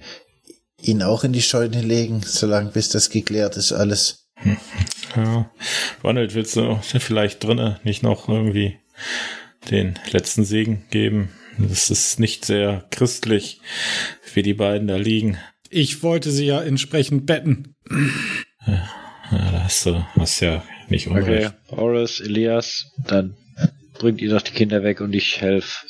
ihn auch in die Scheune legen, solange bis das geklärt ist alles? Ja. Ronald, willst du vielleicht drinnen nicht noch irgendwie den letzten Segen geben? Das ist nicht sehr christlich, wie die beiden da liegen. Ich wollte sie ja entsprechend betten. Ja, da hast du hast ja nicht Okay, unrecht. Horace, Elias, dann bringt ihr doch die Kinder weg und ich helfe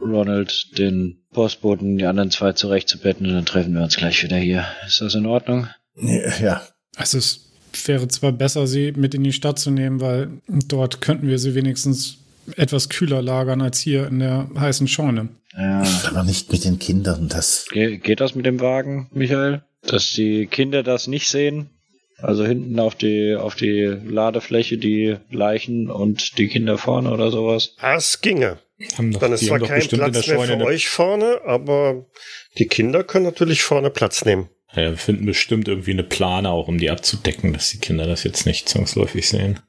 Ronald, den Postboten, die anderen zwei zurechtzubetten und dann treffen wir uns gleich wieder hier. Ist das in Ordnung? Ja. Also es wäre zwar besser, sie mit in die Stadt zu nehmen, weil dort könnten wir sie wenigstens etwas kühler lagern als hier in der heißen Scheune. Ja. Aber nicht mit den Kindern, das. Ge geht das mit dem Wagen, Michael? Dass die Kinder das nicht sehen? Also hinten auf die, auf die Ladefläche die Leichen und die Kinder vorne oder sowas? Das ginge. Haben doch, Dann ist zwar kein Platz mehr Scheune für euch vorne, aber die Kinder können natürlich vorne Platz nehmen. Ja, wir finden bestimmt irgendwie eine Plane auch, um die abzudecken, dass die Kinder das jetzt nicht zwangsläufig sehen.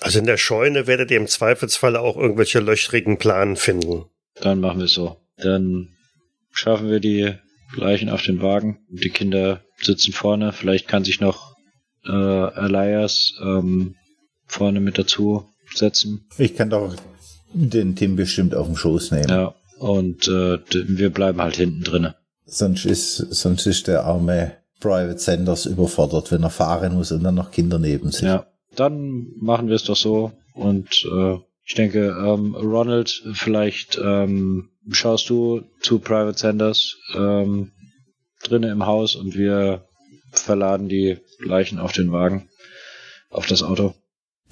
Also in der Scheune werdet ihr im Zweifelsfall auch irgendwelche löchrigen Planen finden. Dann machen wir es so. Dann schaffen wir die Leichen auf den Wagen. Die Kinder sitzen vorne. Vielleicht kann sich noch äh, Elias ähm, vorne mit dazu setzen. Ich kann doch den Tim bestimmt auf den Schoß nehmen. Ja. Und äh, wir bleiben halt hinten drinne. Sonst ist, sonst ist der arme Private Sanders überfordert, wenn er fahren muss und dann noch Kinder neben sich. Ja. Dann machen wir es doch so. Und äh, ich denke, ähm, Ronald, vielleicht ähm, schaust du zu Private Sanders ähm, drinnen im Haus und wir verladen die Leichen auf den Wagen, auf das Auto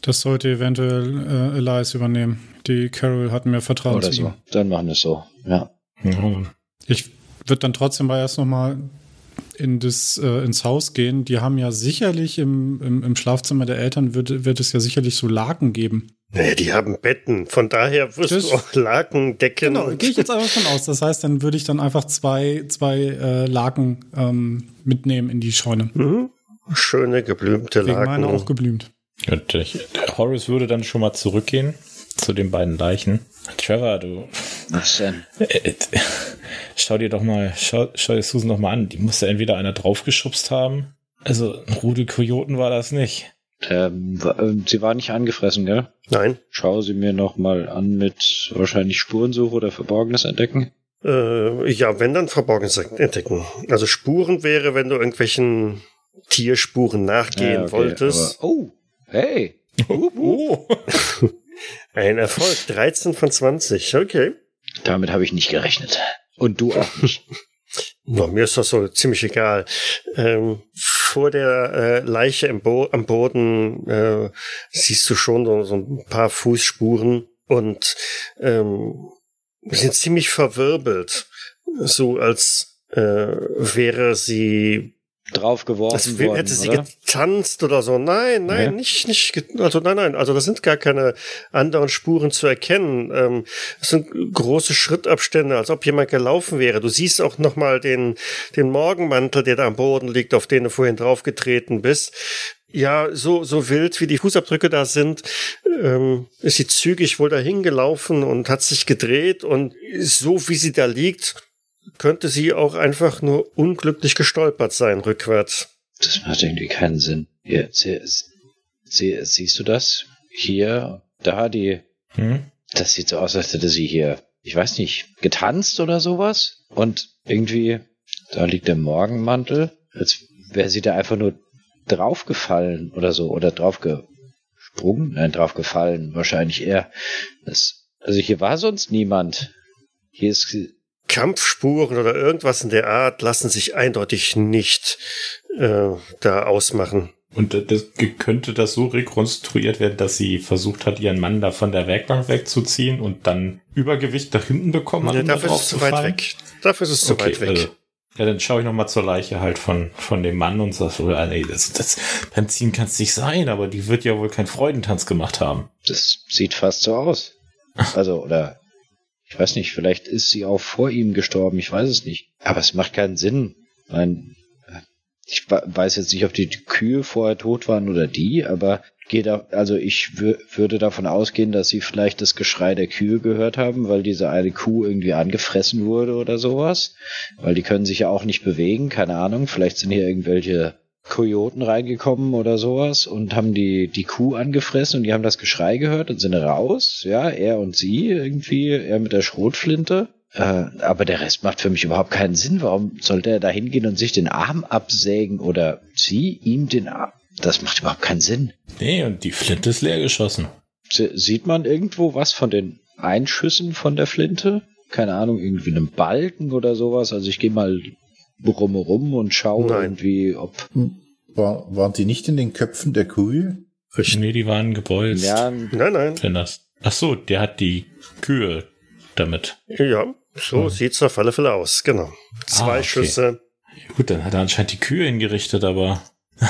Das sollte eventuell äh, Elias übernehmen. Die Carol hat mir Vertrauen oder zu so. ihm. Dann machen wir es so. Ja. Ja, Ich würde dann trotzdem mal erst noch mal in das, äh, ins Haus gehen. Die haben ja sicherlich im, im, im Schlafzimmer der Eltern wird, wird es ja sicherlich so Laken geben. Naja, die haben Betten. Von daher wirst Das- du auch Laken, Decken. Genau, gehe ich jetzt einfach von aus. Das heißt, dann würde ich dann einfach zwei, zwei äh, Laken ähm, mitnehmen in die Scheune. Mhm. Schöne geblümte Wegen meiner auch Laken. geblümt. Und ich, der Horace würde dann schon mal zurückgehen zu den beiden Leichen. Trevor, du Was denn? äh, äh, schau dir doch mal, schau, schau dir Susan doch mal an. Die musste entweder einer draufgeschubst haben. Also ein Rudel Kojoten war das nicht. Ähm, ähm, sie war nicht angefressen, gell? Nein. Schau sie mir noch mal an mit wahrscheinlich Spurensuche oder Verborgenes entdecken. Äh, ja, wenn dann Verborgenes entdecken. Also Spuren wäre, wenn du irgendwelchen Tierspuren nachgehen Ja, okay, wolltest. aber- oh, hey. Oh. Ein Erfolg. 13 von 20. Okay. Damit habe ich nicht gerechnet. Und du auch nicht. Na, mir ist das so ziemlich egal. Ähm, vor der äh, Leiche im Bo am Boden äh, siehst du schon so, so ein paar Fußspuren und ähm, sind ziemlich verwirbelt. So als äh, wäre sie Draufgeworfen als wär- worden, hätte sie oder? getanzt oder so. Nein, nein, Nee. nicht, nicht, also nein, nein, also da sind gar keine anderen Spuren zu erkennen. Ähm, es sind große Schrittabstände, als ob jemand gelaufen wäre. Du siehst auch nochmal den, den Morgenmantel, der da am Boden liegt, auf den du vorhin draufgetreten bist. Ja, so, so wild wie die Fußabdrücke da sind, ähm, ist sie zügig wohl dahin gelaufen und hat sich gedreht und so wie sie da liegt, könnte sie auch einfach nur unglücklich gestolpert sein, rückwärts. Das macht irgendwie keinen Sinn. Hier, sie, sie, siehst du das? Hier, da, die. Hm? Das sieht so aus, als hätte sie hier, ich weiß nicht, getanzt oder sowas. Und irgendwie, da liegt der Morgenmantel, als wäre sie da einfach nur draufgefallen oder so. Oder draufgesprungen? Nein, draufgefallen, wahrscheinlich eher. Das, also hier war sonst niemand. Hier ist Kampfspuren oder irgendwas in der Art lassen sich eindeutig nicht äh, da ausmachen. Und das, könnte das so rekonstruiert werden, dass sie versucht hat, ihren Mann da von der Werkbank wegzuziehen und dann Übergewicht nach hinten bekommen hat, Ja, da dafür ist es zu weit fallen? weg. Dafür ist es zu weit weg. also, ja, dann schaue ich noch mal zur Leiche halt von, von dem Mann und sag so, nee, das, das Benzin kann es nicht sein, aber die wird ja wohl keinen Freudentanz gemacht haben. Das sieht fast so aus. Also, oder ich weiß nicht, vielleicht ist sie auch vor ihm gestorben, ich weiß es nicht. Aber es macht keinen Sinn. Mein, ich weiß jetzt nicht, ob die Kühe vorher tot waren oder die, aber geht da, also ich wür- würde davon ausgehen, dass sie vielleicht das Geschrei der Kühe gehört haben, weil diese eine Kuh irgendwie angefressen wurde oder sowas. Weil die können sich ja auch nicht bewegen, keine Ahnung. Vielleicht sind hier irgendwelche Kojoten reingekommen oder sowas und haben die, die Kuh angefressen und die haben das Geschrei gehört und sind raus. Ja, er und sie irgendwie, er mit der Schrotflinte. Äh, aber der Rest macht für mich überhaupt keinen Sinn. Warum sollte er da hingehen und sich den Arm absägen oder sie ihm den Arm? Das macht überhaupt keinen Sinn. Nee, und die Flinte ist leer geschossen. Sie- Sieht man irgendwo was von den Einschüssen von der Flinte? Keine Ahnung, irgendwie einen Balken oder sowas. Also ich gehe mal rum rum und schaue Nein. irgendwie, ob War, waren die nicht in den Köpfen der Kühe? Nee, die waren gebolzt. Ja, Nein, nein. Wenn das. Ach so, der hat die Kühe damit. Ja, so sieht's auf alle Fälle aus. Genau. Zwei Ah, okay. Schüsse. Gut, dann hat er anscheinend die Kühe hingerichtet, aber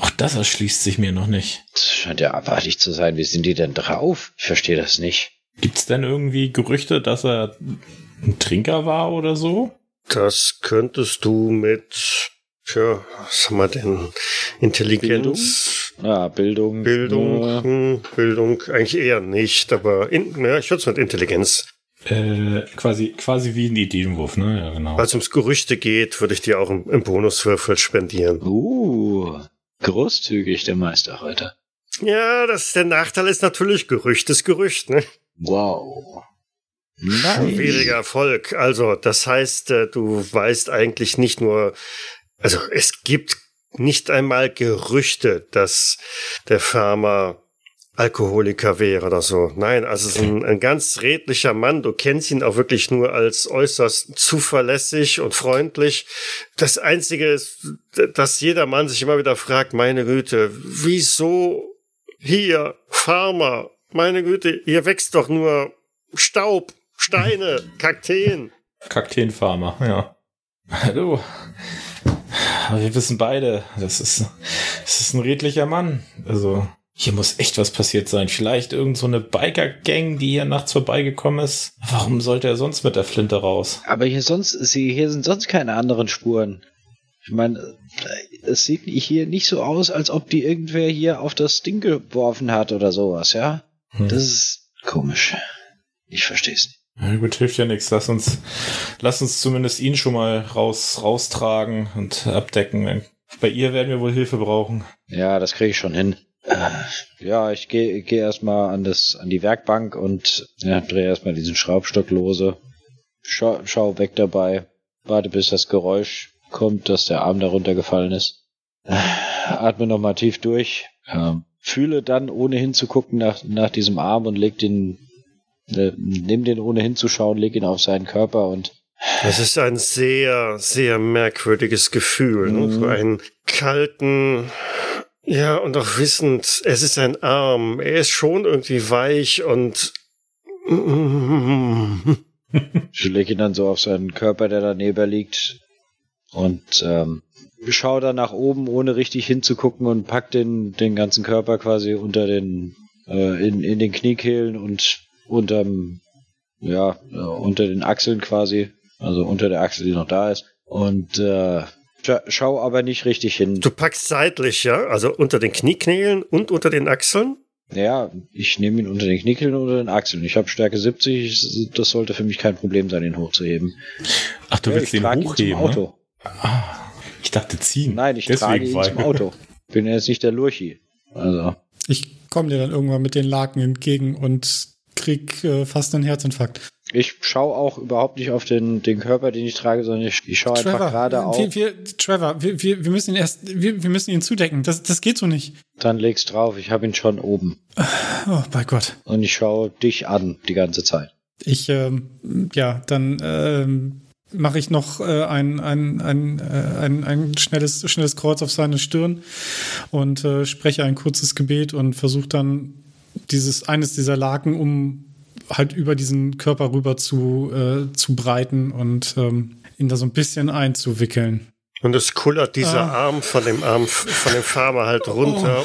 auch das erschließt sich mir noch nicht. das scheint ja abartig zu sein. Wie sind die denn drauf? Ich verstehe das nicht. Gibt's denn irgendwie Gerüchte, dass er ein Trinker war oder so? Das könntest du mit, tja, was haben wir denn? Intelligenz, Ja, Bildung. Bildung, Ja. hm, Bildung, eigentlich eher nicht, aber in, ja, ich würde es mit Intelligenz. Äh, quasi, quasi wie ein Ideenwurf, ne? Ja, genau. Als ums Gerüchte geht, würde ich dir auch einen, einen Bonuswürfel spendieren. Uh, großzügig der Meister heute. Ja, das, der Nachteil ist natürlich, Gerücht ist Gerücht, ne? Wow. Schwieriger Erfolg. Also, das heißt, äh, du weißt eigentlich nicht nur, also es gibt nicht einmal Gerüchte, dass der Farmer Alkoholiker wäre oder so. Nein, also es ist ein, ein ganz redlicher Mann. Du kennst ihn auch wirklich nur als äußerst zuverlässig und freundlich. Das Einzige ist, dass jeder Mann sich immer wieder fragt, meine Güte, wieso hier, Farmer, meine Güte, hier wächst doch nur Staub, Steine, Kakteen. Kakteenfarmer, ja. Hallo. Aber wir wissen beide, das ist, das ist ein redlicher Mann. Also, hier muss echt was passiert sein. Vielleicht irgend so eine Biker-Gang, die hier nachts vorbeigekommen ist. Warum sollte er sonst mit der Flinte raus? Aber hier sonst, sie, hier sind sonst keine anderen Spuren. Ich meine, es sieht hier nicht so aus, als ob die irgendwer hier auf das Ding geworfen hat oder sowas, ja? Hm. Das ist komisch. Ich verstehe es Na gut, hilft ja nichts. Lass uns, lass uns zumindest ihn schon mal raus, raustragen und abdecken. Bei ihr werden wir wohl Hilfe brauchen. Ja, das kriege ich schon hin. Ja, ich gehe geh erstmal an das, an die Werkbank und ja, drehe erstmal diesen Schraubstock lose. Schau, schau weg dabei. Warte, bis das Geräusch kommt, dass der Arm darunter gefallen ist. Atme nochmal tief durch. Ähm, fühle dann, ohne hinzugucken, nach, nach diesem Arm und leg den, äh, nimm den ohne hinzuschauen, leg ihn auf seinen Körper und Das ist ein sehr, sehr merkwürdiges Gefühl. Ne? So einen kalten, ja, und auch wissend, es ist ein Arm. Er ist schon irgendwie weich und Ich lege ihn dann so auf seinen Körper, der daneben liegt. Und ähm, schau dann nach oben, ohne richtig hinzugucken und pack den, den ganzen Körper quasi unter den, äh, in, in den Kniekehlen und unterm, ja, äh, unter den Achseln quasi. Also unter der Achsel, die noch da ist. Und äh, scha schau aber nicht richtig hin. du packst seitlich, ja, also unter den Knieknälen und unter den Achseln. Ja, ich nehme ihn unter den Kniekehlen und unter den Achseln. Ich habe Stärke 70, das sollte für mich kein Problem sein, ihn hochzuheben. Ach, du Ja, willst ich den trage ihn zum hochheben, Auto. ne? Ah, ich dachte ziehen. Nein, ich trage ihn zum Auto. Bin jetzt nicht der Lurchi. Also, Ich komme dir dann irgendwann mit den Laken entgegen und krieg äh, fast einen Herzinfarkt. ich schaue auch überhaupt nicht auf den, den Körper, den ich trage, sondern ich, ich schaue einfach gerade auf. wir, wir, Trevor, wir, wir, wir müssen ihn erst, wir, wir müssen ihn zudecken. Das, das geht so nicht. Dann legst drauf, ich habe ihn schon oben. Oh, bei Gott. Und ich schaue dich an die ganze Zeit. Ich, ähm, ja, dann ähm, mache ich noch äh, ein, ein, ein, äh, ein, ein schnelles, schnelles Kreuz auf seine Stirn und äh, spreche ein kurzes Gebet und versuche dann dieses eines dieser Laken um halt über diesen Körper rüber zu, äh, zu breiten und ähm, ihn da so ein bisschen einzuwickeln. Und es kullert dieser Ah. Arm von dem Arm von dem Farmer halt runter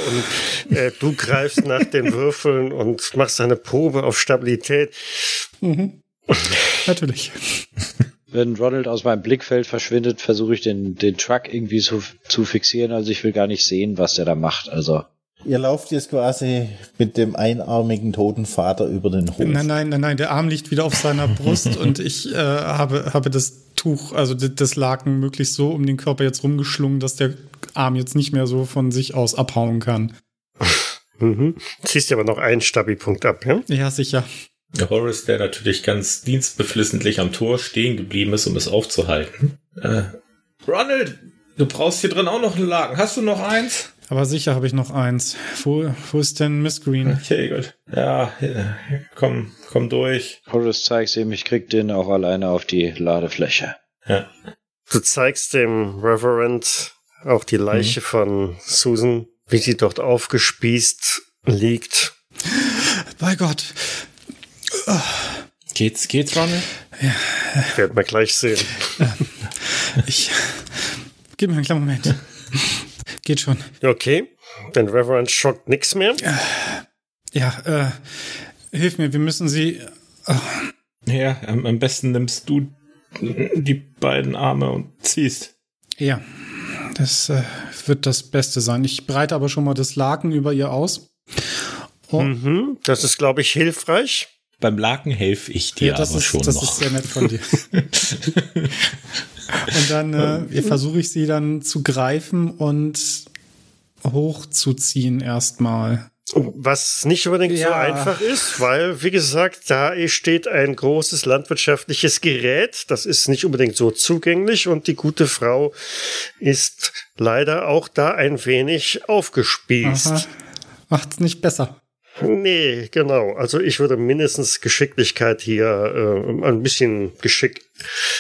und äh, du greifst nach den Würfeln und machst eine Probe auf Stabilität. Mhm. Natürlich. Wenn Ronald aus meinem Blickfeld verschwindet, versuche ich den, den Truck irgendwie zu, zu fixieren. Also ich will gar nicht sehen, was der da macht. Also Ihr lauft jetzt quasi mit dem einarmigen toten Vater über den Hof. Nein, nein, nein, nein, der Arm liegt wieder auf seiner Brust und ich äh, habe, habe das Tuch, also das Laken möglichst so um den Körper jetzt rumgeschlungen, dass der Arm jetzt nicht mehr so von sich aus abhauen kann. Mhm. Ziehst dir aber noch einen Stabi-Punkt ab, ja? Ja, sicher. Der Horace, der natürlich ganz dienstbeflissentlich am Tor stehen geblieben ist, um es aufzuhalten. Äh, Ronald, du brauchst hier drin auch noch einen Laken. Hast du noch eins? Aber sicher habe ich noch eins. Wo, wo ist denn Miss Green? Okay, gut. Ja, komm, komm durch. Horace zeigt ihm, ich krieg den auch alleine auf die Ladefläche. Ja. Du zeigst dem Reverend auch die Leiche von Susan, wie sie dort aufgespießt liegt. Bei Gott. Geht's, geht's, Ronald? Werden wir gleich sehen. Ich. Gib mir einen kleinen Moment. Geht schon. Okay, den Reverend schockt nichts mehr. Ja, äh, hilf mir, wir müssen sie. Ja, am, am besten nimmst du die beiden Arme und ziehst. Ja, das äh, wird das Beste sein. Ich breite aber schon mal das Laken über ihr aus. Oh, Mhm, das ist, glaube ich, hilfreich. Beim Laken helfe ich dir ja, das aber ist, schon das noch. ist sehr nett von dir. und dann äh, versuche ich sie dann zu greifen und hochzuziehen erstmal. Was nicht unbedingt so Ja. einfach ist, weil, wie gesagt, da steht ein großes landwirtschaftliches Gerät. Das ist nicht unbedingt so zugänglich und die gute Frau ist leider auch da ein wenig aufgespießt. Aha. Macht's nicht besser. Nee, genau. Also ich würde mindestens Geschicklichkeit hier, äh, ein bisschen Geschick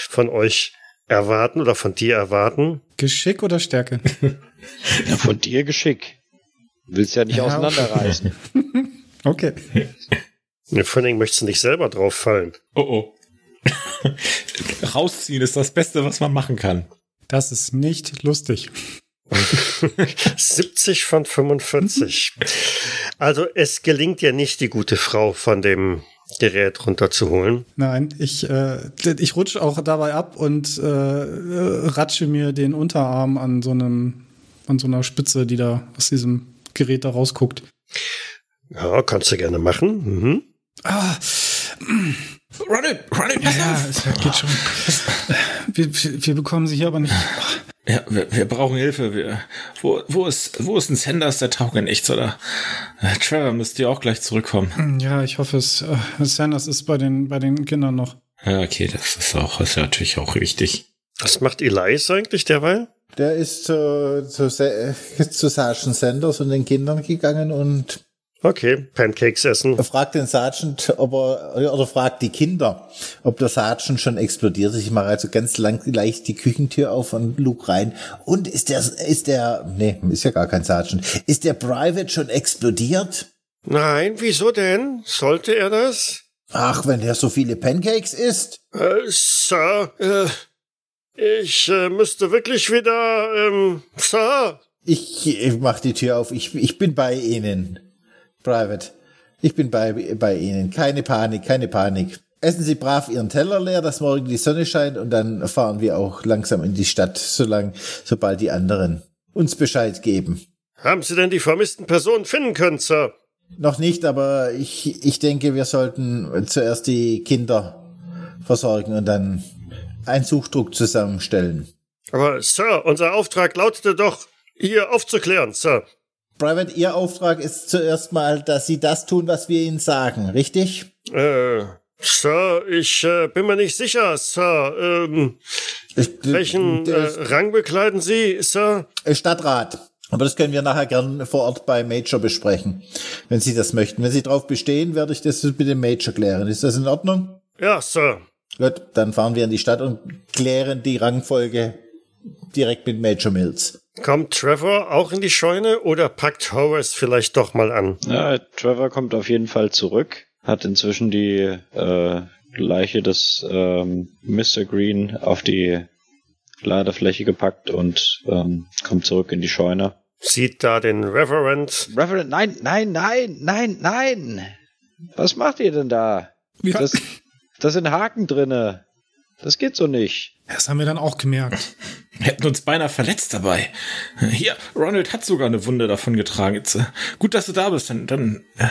von euch erwarten oder von dir erwarten. Geschick oder Stärke? Ja, von dir Geschick. Willst ja nicht Ja, auseinanderreißen. Okay. Ja, Vor Dingen möchtest du nicht selber drauf fallen. Oh oh. Rausziehen ist das Beste, was man machen kann. Das ist nicht lustig. 70 von 45. Also es gelingt ja nicht, die gute Frau von dem Gerät runterzuholen. Nein, ich, äh, ich rutsche auch dabei ab und äh, ratsche mir den Unterarm an so einem, an so einer Spitze, die da aus diesem Gerät da rausguckt. Ja, kannst du gerne machen. Mhm. Ah, Ronald, Ronald, pass ja, auf! es geht schon. Wir, wir, wir bekommen sie hier aber nicht. Ja, wir, wir brauchen Hilfe. Wir, wo, wo ist, wo ist ein Sanders, der taugt in nichts, oder? Äh, Trevor müsste ja auch gleich zurückkommen. Ja, ich hoffe es. Äh, Sanders ist bei den, bei den Kindern noch. Ja, okay, das ist auch, ist natürlich auch wichtig. Was macht Elias eigentlich derweil? Der ist zu, zu, zu Sergeant Sanders und den Kindern gegangen und Okay, Pancakes essen. er fragt den Sergeant, ob er, oder fragt die Kinder, ob der Sergeant schon explodiert ist. Ich mache also ganz lang, leicht die Küchentür auf und Luke rein. Und ist der, ist der, nee, ist ja gar kein Sergeant. Ist der Private schon explodiert? Nein, wieso denn? Sollte er das? Ach, wenn der so viele Pancakes isst. Äh, Sir, äh, ich äh, müsste wirklich wieder, ähm, Sir. Ich, ich mach die Tür auf. Ich, ich bin bei Ihnen. Private. Ich bin bei, bei Ihnen. Keine Panik, keine Panik. Essen Sie brav Ihren Teller leer, dass morgen die Sonne scheint und dann fahren wir auch langsam in die Stadt, solang, sobald die anderen uns Bescheid geben. Haben Sie denn die vermissten Personen finden können, Sir? Noch nicht, aber ich, ich denke, wir sollten zuerst die Kinder versorgen und dann einen Suchdruck zusammenstellen. Aber, Sir, unser Auftrag lautete doch, hier aufzuklären, Sir. Private, Ihr Auftrag ist zuerst mal, dass Sie das tun, was wir Ihnen sagen, richtig? Äh, Sir, ich äh, bin mir nicht sicher, Sir. Ähm, welchen äh, Rang bekleiden Sie, Sir? Äh, Stadtrat. Aber das können wir nachher gern vor Ort bei Major besprechen, wenn Sie das möchten. Wenn Sie darauf bestehen, werde ich das mit dem Major klären. Ist das in Ordnung? Ja, Sir. Gut, dann fahren wir in die Stadt und klären die Rangfolge direkt mit Major Mills. Kommt Trevor auch in die Scheune oder packt Horace vielleicht doch mal an? Ja, Trevor kommt auf jeden Fall zurück, hat inzwischen die äh, Leiche des ähm, Mr. Green auf die Ladefläche gepackt und ähm, kommt zurück in die Scheune. Sieht da den Reverend. Reverend, nein, nein, nein, nein, nein! Was macht ihr denn da? Das, das sind Haken drinne. Das geht so nicht. Das haben wir dann auch gemerkt. Hätten uns beinahe verletzt dabei. Hier, Ronald hat sogar eine Wunde davon getragen. Jetzt, äh, gut, dass du da bist. Dann, dann äh,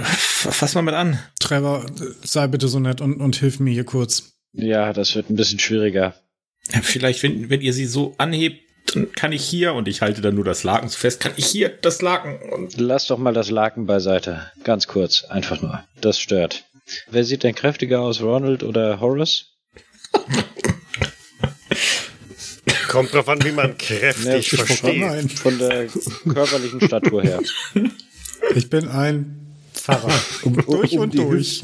fass mal mit an. Trevor, äh, sei bitte so nett und, und hilf mir hier kurz. Ja, das wird ein bisschen schwieriger. Vielleicht, wenn, wenn ihr sie so anhebt, dann kann ich hier, und ich halte dann nur das Laken so fest, kann ich hier das Laken und Lass doch mal das Laken beiseite. Ganz kurz, einfach nur. Das stört. Wer sieht denn kräftiger aus, Ronald oder Horace? Kommt drauf an, wie man Ja, kräftig ich versteht. Von der körperlichen Statur her. ich bin ein Pfarrer. durch und die durch.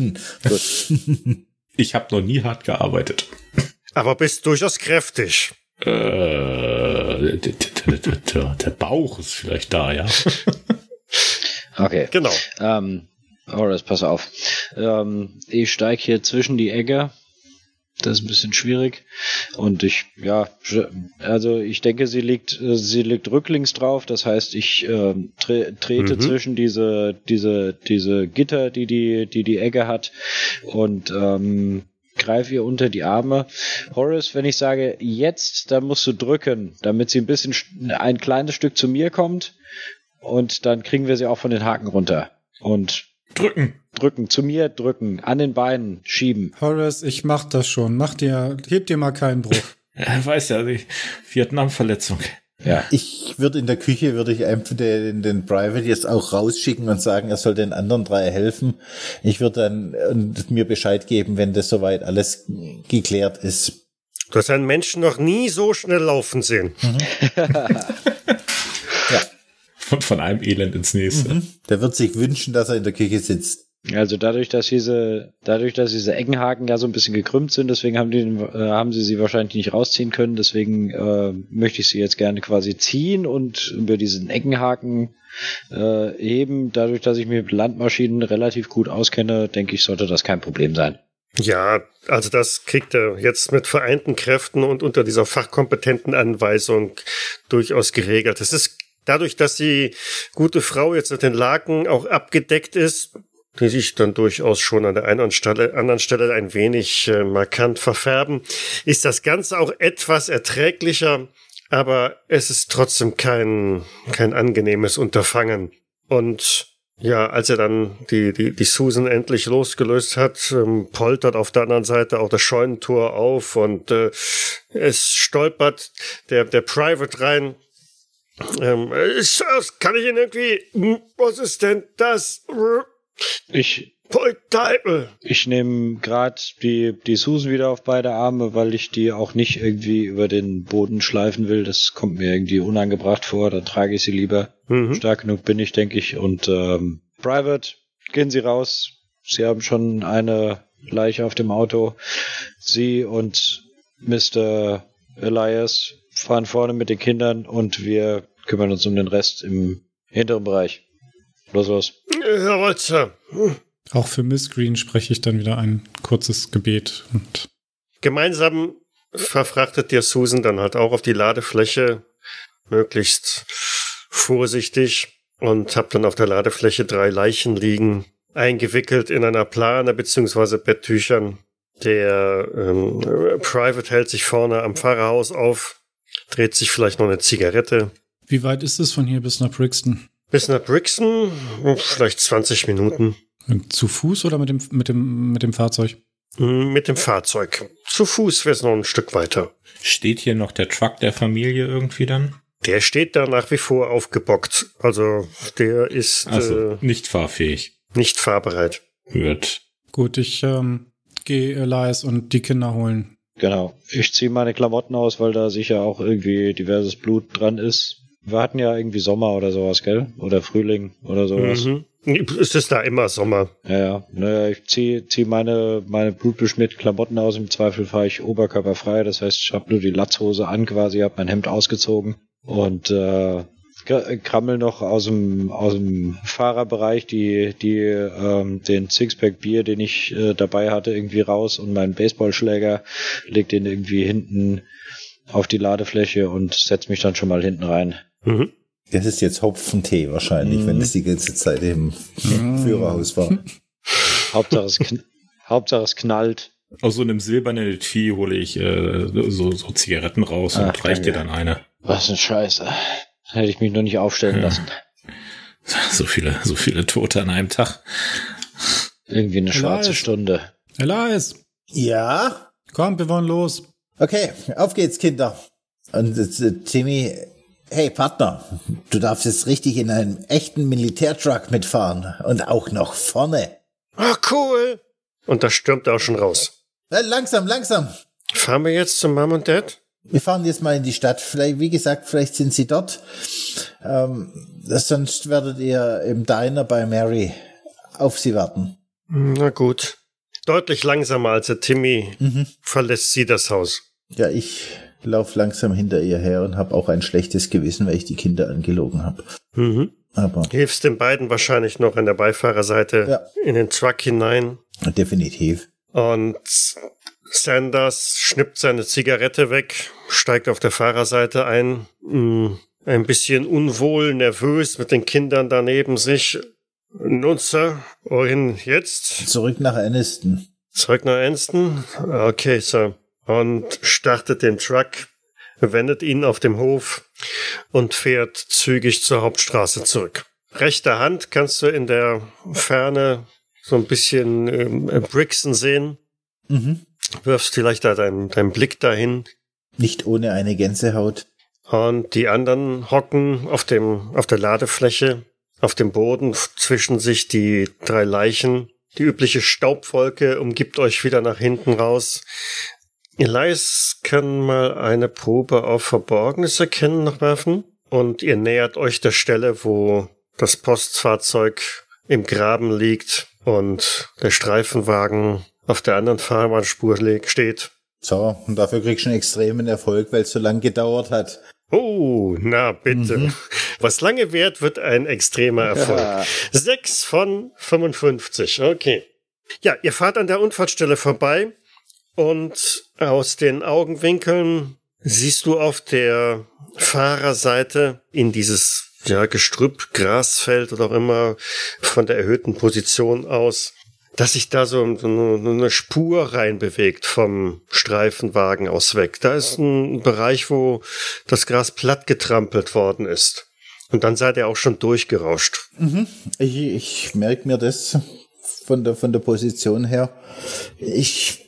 Ich habe noch nie hart gearbeitet. Aber bist durchaus kräftig. Äh, der, der, der, der Bauch ist vielleicht da, ja. Okay. Genau. Ähm, Horace, pass auf. Ähm, ich steige hier zwischen die Ecke. Das ist ein bisschen schwierig. Und ich, ja, also ich denke, sie liegt, äh, sie liegt rücklings drauf. Das heißt, ich ähm, tre trete Mhm. zwischen diese, diese, diese Gitter, die die, die die Ecke hat und ähm, greife ihr unter die Arme. Horace, wenn ich sage jetzt, dann musst du drücken, damit sie ein bisschen, ein kleines Stück zu mir kommt. Und dann kriegen wir sie auch von den Haken runter. Und Drücken. Drücken, zu mir drücken, an den Beinen schieben. Horace, ich mach das schon. Mach dir, heb dir mal keinen Bruch. Er weiß ja, die Vietnam-Verletzung. Ja. Ich würde in der Küche, würde ich einfach den, den Private jetzt auch rausschicken und sagen, er soll den anderen drei helfen. Ich würde dann und mir Bescheid geben, wenn das soweit alles geklärt ist. Du hast einen Menschen noch nie so schnell laufen sehen. Von, von einem Elend ins nächste. Der wird sich wünschen, dass er in der Küche sitzt. Also dadurch, dass diese, dadurch, dass diese Eckenhaken ja so ein bisschen gekrümmt sind, deswegen haben die, äh, haben sie sie wahrscheinlich nicht rausziehen können. Deswegen äh, möchte ich sie jetzt gerne quasi ziehen und über diesen Eckenhaken äh, heben. Dadurch, dass ich mich mit Landmaschinen relativ gut auskenne, denke ich, sollte das kein Problem sein. Ja, also das kriegt er jetzt mit vereinten Kräften und unter dieser fachkompetenten Anweisung durchaus geregelt. Es ist dadurch, dass die gute Frau jetzt mit den Laken auch abgedeckt ist, die sich dann durchaus schon an der einen Stelle, anderen Stelle ein wenig äh, markant verfärben, ist das Ganze auch etwas erträglicher, aber es ist trotzdem kein, kein angenehmes Unterfangen. Und ja, als er dann die, die, die Susan endlich losgelöst hat, ähm, poltert auf der anderen Seite auch das Scheunentor auf und äh, es stolpert der, der Private rein. Ähm, äh, kann ich ihn irgendwie. hm, Was ist denn das? Ich, ich nehme gerade die, die Susan wieder auf beide Arme, weil ich die auch nicht irgendwie über den Boden schleifen will. Das kommt mir irgendwie unangebracht vor. Dann trage ich sie lieber. Mhm. Stark genug bin ich, denke ich. Und ähm, Private, gehen Sie raus. Sie haben schon eine Leiche auf dem Auto. Sie und Mr. Elias fahren vorne mit den Kindern und wir kümmern uns um den Rest im hinteren Bereich. Los, los. Jawohl, Sir. Auch für Miss Green spreche ich dann wieder ein kurzes Gebet und Gemeinsam verfrachtet ihr Susan dann halt auch auf die Ladefläche, möglichst vorsichtig, und habt dann auf der Ladefläche drei Leichen liegen, eingewickelt in einer Plane beziehungsweise Betttüchern. Der ähm, Private hält sich vorne am Fahrerhaus auf, dreht sich vielleicht noch eine Zigarette. wie weit ist es von hier bis nach Brixton? Bis nach Brixton, vielleicht 20 Minuten. Zu Fuß oder mit dem, mit dem, mit dem Fahrzeug? Mit dem Fahrzeug. Zu Fuß wäre es noch ein Stück weiter. Steht hier noch der Truck der Familie irgendwie dann? Der steht da nach wie vor aufgebockt. Also der ist Also äh, nicht fahrfähig. nicht fahrbereit. Wird. Gut, ich ähm, gehe Elias und die Kinder holen. Genau. Ich ziehe meine Klamotten aus, weil da sicher auch irgendwie diverses Blut dran ist. Wir hatten ja irgendwie Sommer oder sowas, gell? Oder Frühling oder sowas. Mhm. Es ist da immer Sommer. Ja, ja. Naja, ich ziehe zieh meine, meine blutbeschmierte Klamotten aus. Im Zweifel fahre ich oberkörperfrei. Das heißt, ich habe nur die Latzhose an quasi, habe mein Hemd ausgezogen und äh, kr- krammel noch aus dem, aus dem Fahrerbereich die, die, ähm, den Sixpack Bier, den ich äh, dabei hatte, irgendwie raus und meinen Baseballschläger, leg den irgendwie hinten auf die Ladefläche und setz mich dann schon mal hinten rein. Mhm. Das ist jetzt Hopfentee wahrscheinlich, wenn es die ganze Zeit im Führerhaus war. Hauptsache es, kn Hauptsache es knallt. Aus so einem silbernen Etui hole ich äh, so, so Zigaretten raus Ach, und reich dir dann eine. Was eine Scheiße. Hätte ich mich nur nicht aufstellen Ja. lassen. So viele, so viele Tote an einem Tag. Irgendwie eine schwarze Elias. Stunde. Elias, Ja, komm, wir wollen los. okay, auf geht's, Kinder. Und äh, Timmy, hey Partner, du darfst jetzt richtig in einem echten Militärtruck mitfahren und auch noch vorne. Ah, cool. Und da stürmt er auch schon raus. Langsam, langsam. Fahren wir jetzt zum Mom und Dad? Wir fahren jetzt mal in die Stadt. Vielleicht, wie gesagt, vielleicht sind sie dort. Ähm, sonst werdet ihr im Diner bei Mary auf sie warten. Na gut. Deutlich langsamer als der Timmy Mhm. verlässt sie das Haus. Ja, ich lauf langsam hinter ihr her und habe auch ein schlechtes Gewissen, weil ich die Kinder angelogen habe. Mhm. Aber Hilfst den beiden wahrscheinlich noch an der Beifahrerseite Ja. in den Truck hinein. definitiv. Und Sanders schnippt seine Zigarette weg, steigt auf der Fahrerseite ein, mh, ein bisschen unwohl, nervös mit den Kindern daneben sich. Nun, Sir, wohin jetzt? Zurück nach Aniston. Zurück nach Anston? Okay, Sir. Und startet den Truck, wendet ihn auf dem Hof und fährt zügig zur Hauptstraße zurück. Rechter Hand kannst du in der Ferne so ein bisschen ähm, Brixen sehen. Mhm. Wirfst vielleicht da deinen, deinen Blick dahin. Nicht ohne eine Gänsehaut. Und die anderen hocken auf dem, auf der Ladefläche, auf dem Boden zwischen sich die drei Leichen. Die übliche Staubwolke umgibt euch wieder nach hinten raus. Elias kann mal eine Probe auf Verborgenes erkennen noch werfen. Und ihr nähert euch der Stelle, wo das Postfahrzeug im Graben liegt und der Streifenwagen auf der anderen Fahrbahnspur steht. So, und dafür kriegst du einen extremen Erfolg, weil es so lange gedauert hat. Oh, na bitte. Was lange währt, wird ein extremer Erfolg. Sechs von 55, okay. Ja, ihr fahrt an der Unfallstelle vorbei und aus den Augenwinkeln siehst du auf der Fahrerseite in dieses ja, Gestrüpp, Grasfeld oder auch immer von der erhöhten Position aus, dass sich da so eine Spur reinbewegt vom Streifenwagen aus weg. Da ist ein Bereich, wo das Gras platt getrampelt worden ist. Und dann seid ihr auch schon durchgerauscht. Ich, ich merke mir das von der, von der Position her. Ich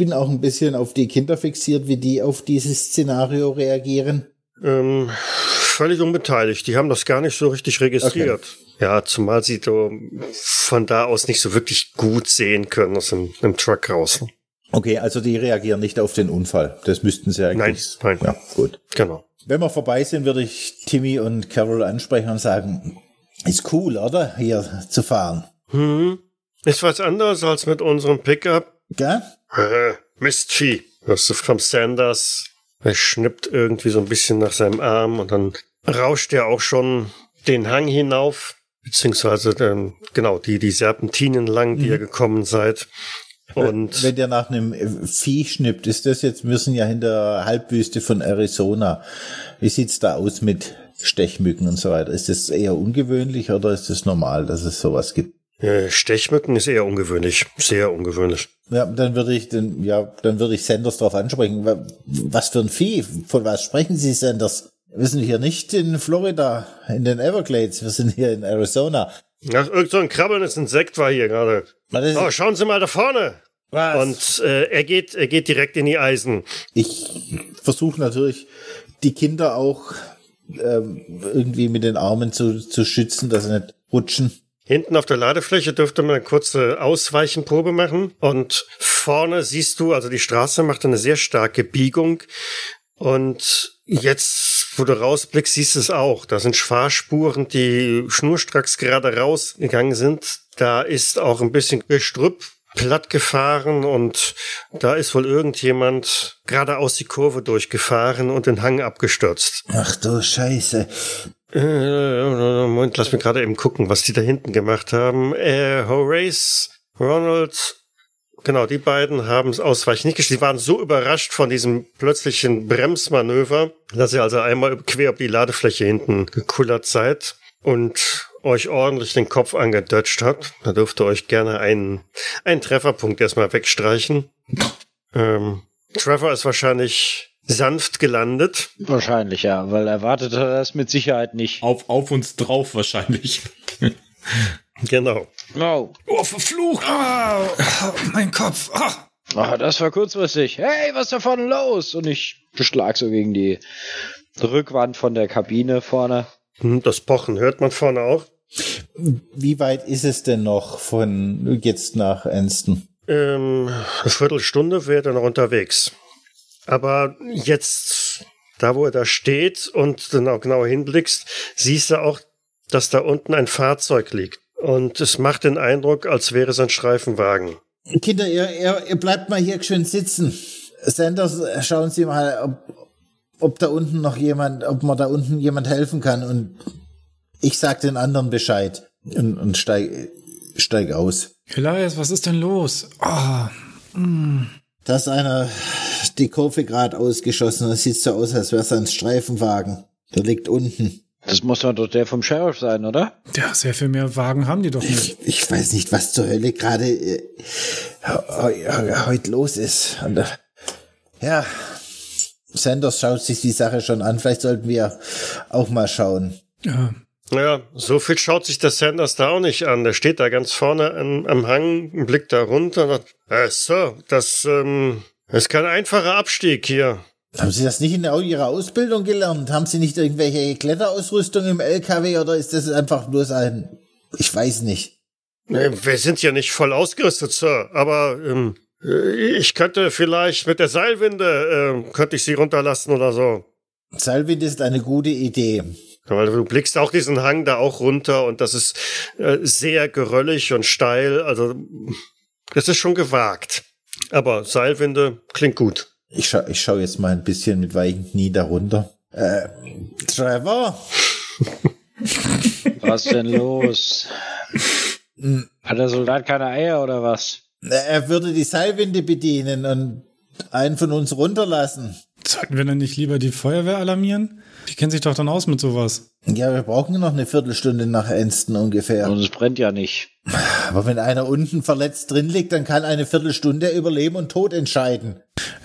bin auch ein bisschen auf die Kinder fixiert, wie die auf dieses Szenario reagieren. Ähm, völlig unbeteiligt. Die haben das gar nicht so richtig registriert. Ja, zumal sie so von da aus nicht so wirklich gut sehen können aus dem, dem Truck raus. Okay, also die reagieren nicht auf den Unfall. Das müssten sie eigentlich. Nein, nein. Ja, gut. Genau. Wenn wir vorbei sind, würde ich Timmy und Carol ansprechen und sagen, ist cool, oder? Hier zu fahren. Hm. Ist was anderes als mit unserem Pickup. Gell? Äh, Mistvieh. Hörst du vom Sanders? Er schnippt irgendwie so ein bisschen nach seinem Arm und dann rauscht er auch schon den Hang hinauf, beziehungsweise ähm, genau die, die Serpentinen lang, die ihr gekommen seid. Und Wenn der nach einem äh, Vieh schnippt, ist das jetzt, wir sind ja in der Halbwüste von Arizona. Wie sieht's da aus mit Stechmücken und so weiter? Ist das eher ungewöhnlich oder ist es normal, dass es sowas gibt? Äh, Stechmücken ist eher ungewöhnlich, sehr ungewöhnlich. Ja, dann würde ich den, ja, dann würde ich Sanders darauf ansprechen. Wa- Was für ein Vieh? Von was sprechen Sie, Sanders? Wir sind hier nicht in Florida, in den Everglades. Wir sind hier in Arizona. Ach, irgend so ein krabbelndes Insekt war hier gerade. Oh, schauen Sie mal da vorne. Was? Und äh, er geht, er geht direkt in die Eisen. Ich versuche natürlich, die Kinder auch ähm, irgendwie mit den Armen zu, zu schützen, dass sie nicht rutschen. Hinten auf der Ladefläche dürfte man eine kurze Ausweichenprobe machen. Und vorne siehst du, also die Straße macht eine sehr starke Biegung. Und jetzt, wo du rausblickst, siehst du es auch. Da sind Fahrspuren, die schnurstracks gerade rausgegangen sind. Da ist auch ein bisschen Gestrüpp platt gefahren und da ist wohl irgendjemand geradeaus die Kurve durchgefahren und den Hang abgestürzt. Ach du Scheiße. Äh, Moment, lass mich gerade eben gucken, was die da hinten gemacht haben. Äh, Horace, Ronald, genau, die beiden haben es ausweichen nicht geschafft. Die waren so überrascht von diesem plötzlichen Bremsmanöver, dass ihr also einmal quer auf die Ladefläche hinten gekullert seid und euch ordentlich den Kopf angedutscht habt. Da dürft ihr euch gerne einen, einen Trefferpunkt erstmal wegstreichen. Ähm, Trevor ist wahrscheinlich sanft gelandet. Wahrscheinlich, ja, weil erwartet hat er das mit Sicherheit nicht. Auf, auf uns drauf wahrscheinlich. Genau. Oh, Oh, verflucht! Ah, ah, mein Kopf. Ah. ah, das war kurzfristig. Hey, was ist da vorne los? Und ich beschlag so gegen die Rückwand von der Kabine vorne. Hm, Das Pochen hört man vorne auch. Wie weit ist es denn noch von jetzt nach Anston? Ähm, eine Viertelstunde wäre er noch unterwegs. Aber jetzt, da wo er da steht und dann auch genauer hinblickst, siehst du auch, dass da unten ein Fahrzeug liegt. Und es macht den Eindruck, als wäre es ein Streifenwagen. Kinder, ihr, ihr, ihr bleibt mal hier schön sitzen. Sanders, schauen Sie mal, ob, ob da unten noch jemand, ob mir da unten jemand helfen kann und ich sag den anderen Bescheid und, und steig, steig aus. Elias, was ist denn los? Ah, Da ist einer die Kurve gerade ausgeschossen. Das sieht so aus, als wäre es ein Streifenwagen. Der liegt unten. Das muss doch der vom Sheriff sein, oder? ja, sehr viel mehr Wagen haben die doch nicht. Ich, ich weiß nicht, was zur Hölle gerade äh, heu- heu- heute los ist. Und, äh, ja, Sanders schaut sich die Sache schon an. Vielleicht sollten wir auch mal schauen. Ja, Naja, so viel schaut sich der Sanders da auch nicht an. Der steht da ganz vorne am, am Hang, blickt da runter und sagt, äh, Sir, das ähm, ist kein einfacher Abstieg hier. Haben Sie das nicht in Ihrer Ausbildung gelernt? Haben Sie nicht irgendwelche Kletterausrüstung im LKW oder ist das einfach bloß ein, ich weiß nicht. Wir sind ja nicht voll ausgerüstet, Sir, aber ähm, äh, ich könnte vielleicht mit der Seilwinde, äh, könnte ich sie runterlassen oder so. Seilwind ist eine gute Idee. Weil du blickst auch diesen Hang da auch runter und das ist äh, sehr geröllig und steil. Also das ist schon gewagt. Aber Seilwinde klingt gut. Ich schau, ich schau jetzt mal ein bisschen mit weichen Knie darunter. Äh, Trevor? Was denn los? Hat der Soldat keine Eier oder was? Er würde die Seilwinde bedienen und einen von uns runterlassen. sollten wir denn nicht lieber die Feuerwehr alarmieren? Die kennen sich doch dann aus mit sowas. Ja, wir brauchen noch eine Viertelstunde nach Enston ungefähr. Und es brennt ja nicht. Aber wenn einer unten verletzt drin liegt, dann kann eine Viertelstunde Überleben und Tod entscheiden.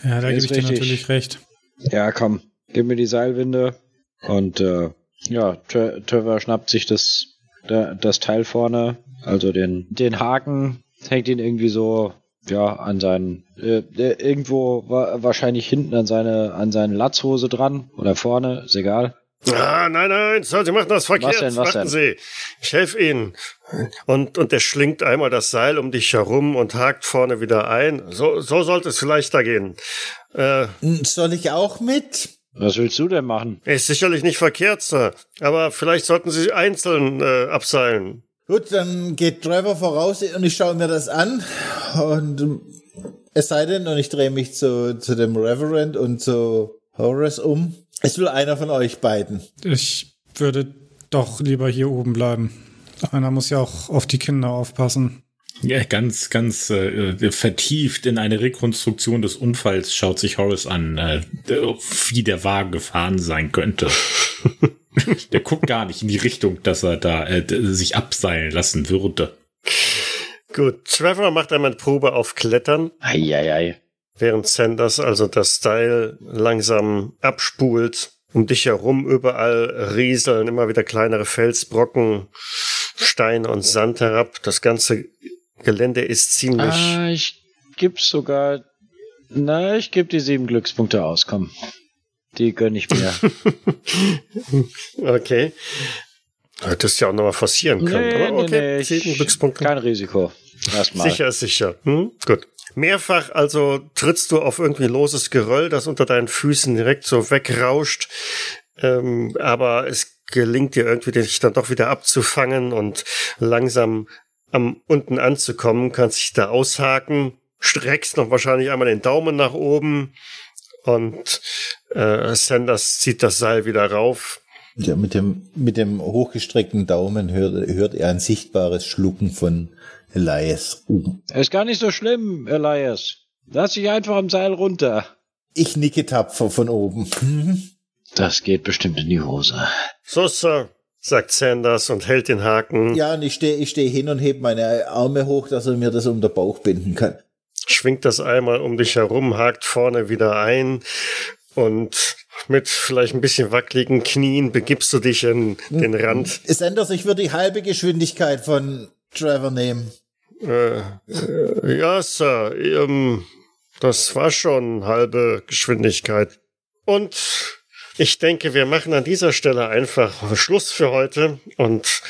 Ja, da gebe ich dir richtig. natürlich recht. Ja, komm, gib mir die Seilwinde. Und äh, ja, Tre Trevor schnappt sich das, da, das Teil vorne, also den, den Haken, hängt ihn irgendwie so, ja, an seinen, äh, irgendwo wa wahrscheinlich hinten an seine, an seine Latzhose dran oder vorne, ist egal. Ah, nein, nein, Sir, Sie machen das verkehrt. denn, was Warten denn? Sie. Ich helfe Ihnen. Und, und er schlingt einmal das Seil um dich herum und hakt vorne wieder ein. So, so sollte es vielleicht da gehen. Äh, Soll ich auch mit? Was willst du denn machen? ist sicherlich nicht verkehrt, Sir. Aber vielleicht sollten Sie einzeln äh, abseilen. Gut, dann geht Trevor voraus und ich schaue mir das an. Und ähm, es sei denn, und ich drehe mich zu, zu dem Reverend und zu Horace um. Es will einer von euch beiden. Ich würde doch lieber hier oben bleiben. Einer muss ja auch auf die Kinder aufpassen. Ja, ganz, ganz äh, vertieft in eine Rekonstruktion des Unfalls schaut sich Horace an, äh, wie der Wagen gefahren sein könnte. der guckt gar nicht in die Richtung, dass er da äh, sich abseilen lassen würde. Gut, Trevor macht einmal eine Probe auf Klettern, Eieiei. während Sanders also das Seil langsam abspult. Um dich herum überall rieseln immer wieder kleinere Felsbrocken, Steine und Sand herab. Das ganze Gelände ist ziemlich... Ah, ich gib's sogar. Na, ich geb die sieben Glückspunkte aus, komm. Die gönn ich mir. Okay. Hättest ja auch noch mal forcieren können. aber okay, sieben ich- Glückspunkte. Kein Risiko. Erstmal. Sicher ist sicher. Hm? Gut. Mehrfach also trittst du auf irgendwie loses Geröll, das unter deinen Füßen direkt so wegrauscht. Ähm, aber es gelingt dir irgendwie, dich dann doch wieder abzufangen und langsam am unten anzukommen, kannst dich da aushaken, streckst noch wahrscheinlich einmal den Daumen nach oben und äh, Sanders zieht das Seil wieder rauf. Ja, mit dem, mit dem hochgestreckten Daumen hört, hört er ein sichtbares Schlucken von Elias. Uh. Ist gar nicht so schlimm, Elias. Lass dich einfach am Seil runter. Ich nicke tapfer von oben. Das geht bestimmt in die Hose. So, Sir, sagt Sanders und hält den Haken. Ja, und ich stehe ich steh hin und heb meine Arme hoch, dass er mir das um den Bauch binden kann. schwingt das einmal um dich herum, hakt vorne wieder ein und mit vielleicht ein bisschen wackeligen Knien begibst du dich in den Rand. Ist anders, ich würde die halbe Geschwindigkeit von Trevor nehmen. Äh, äh, ja, Sir, ähm, das war schon halbe Geschwindigkeit. Und ich denke, wir machen an dieser Stelle einfach Schluss für heute und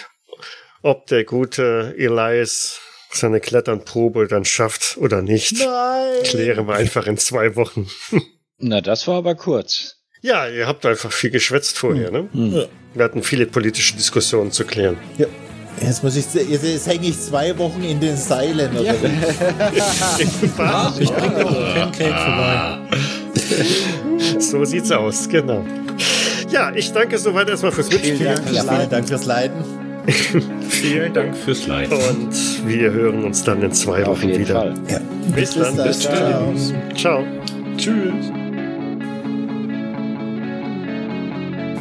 ob der gute Elias seine Kletternprobe dann schafft oder nicht, Nein! klären wir einfach in zwei Wochen. Na, das war aber kurz. Ja, ihr habt einfach viel geschwätzt vorher, ne? Ja. Wir hatten viele politische Diskussionen zu klären. Ja. Jetzt muss ich, jetzt, jetzt hänge ich zwei Wochen in den Seilen. Oder wie? Ich bringe auch ein Pancake vorbei. so sieht's aus, genau. Ja, ich danke soweit erstmal fürs Vielen Mitspielen. Dank, ja, vielen Dank fürs Leiden. Vielen Dank fürs Leid. Und wir hören uns dann in zwei Auf Wochen jeden wieder. Fall. Ja. Bis dann. Bis dann. Ciao. Tschüss.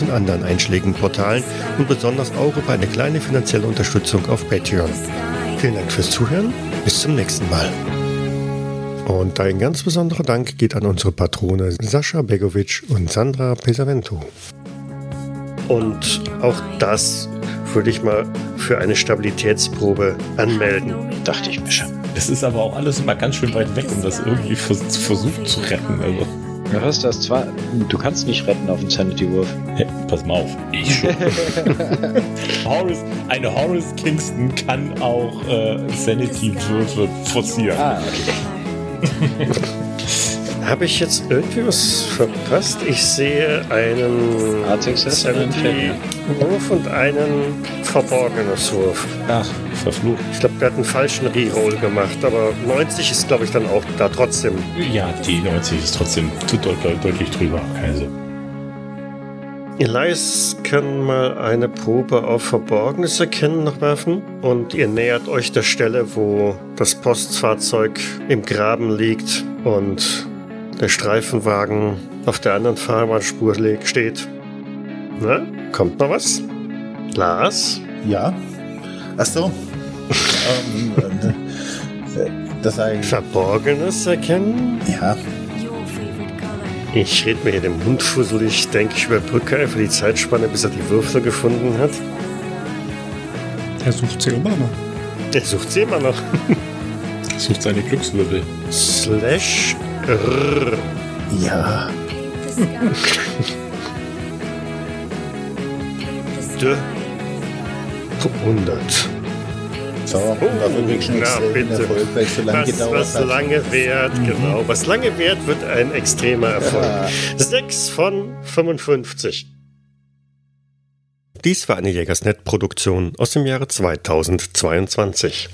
und anderen einschlägigen Portalen und besonders auch über eine kleine finanzielle Unterstützung auf Patreon. Vielen Dank fürs Zuhören, bis zum nächsten Mal. Und ein ganz besonderer Dank geht an unsere Patrone Sascha Begovic und Sandra Pesavento. Und auch das würde ich mal für eine Stabilitätsprobe anmelden. Dachte ich mir schon. Es ist aber auch alles immer ganz schön weit weg, um das irgendwie vers versucht zu retten. Also, Was ist das? Zwar, du kannst nicht retten auf den Sanity-Wurf. hey, pass mal auf. Ich schon. Horace, eine Horace Kingston kann auch äh, Sanity-Würfe forcieren. Ah, okay. Habe ich jetzt irgendwie was verpasst? Ich sehe einen A6 Sanity-Wurf und einen verborgenes Wurf. Ach, verflucht. Ich glaube, der hat einen falschen Reroll gemacht, aber 90 ist, glaube ich, dann auch da trotzdem. Ja, die 90 ist trotzdem deut deut deutlich drüber. Also, Elias kann mal eine Probe auf Verborgenes erkennen noch werfen und ihr nähert euch der Stelle, wo das Postfahrzeug im Graben liegt und der Streifenwagen auf der anderen Fahrbahnspur steht. Na, kommt noch was? Lars? Ja. Ach so. ähm, äh, das ich. Verborgenes erkennen? Ja. Ich rede mir hier den Mund fusselig, denke ich überbrücke einfach die Zeitspanne, bis er die Würfel gefunden hat. Er sucht sie immer noch. Er sucht sie immer noch. sucht seine Glückswirbel. Slash R. Ja. De 100. So, und dafür wirklich einen na, extremen bitte. Erfolg, weil es so lange Was, gedauert was hat. lange währt, genau. Was lange währt, wird ein extremer Erfolg. Ja. 6 von 55. Dies war eine Jägersnet-Produktion aus dem Jahre 2022.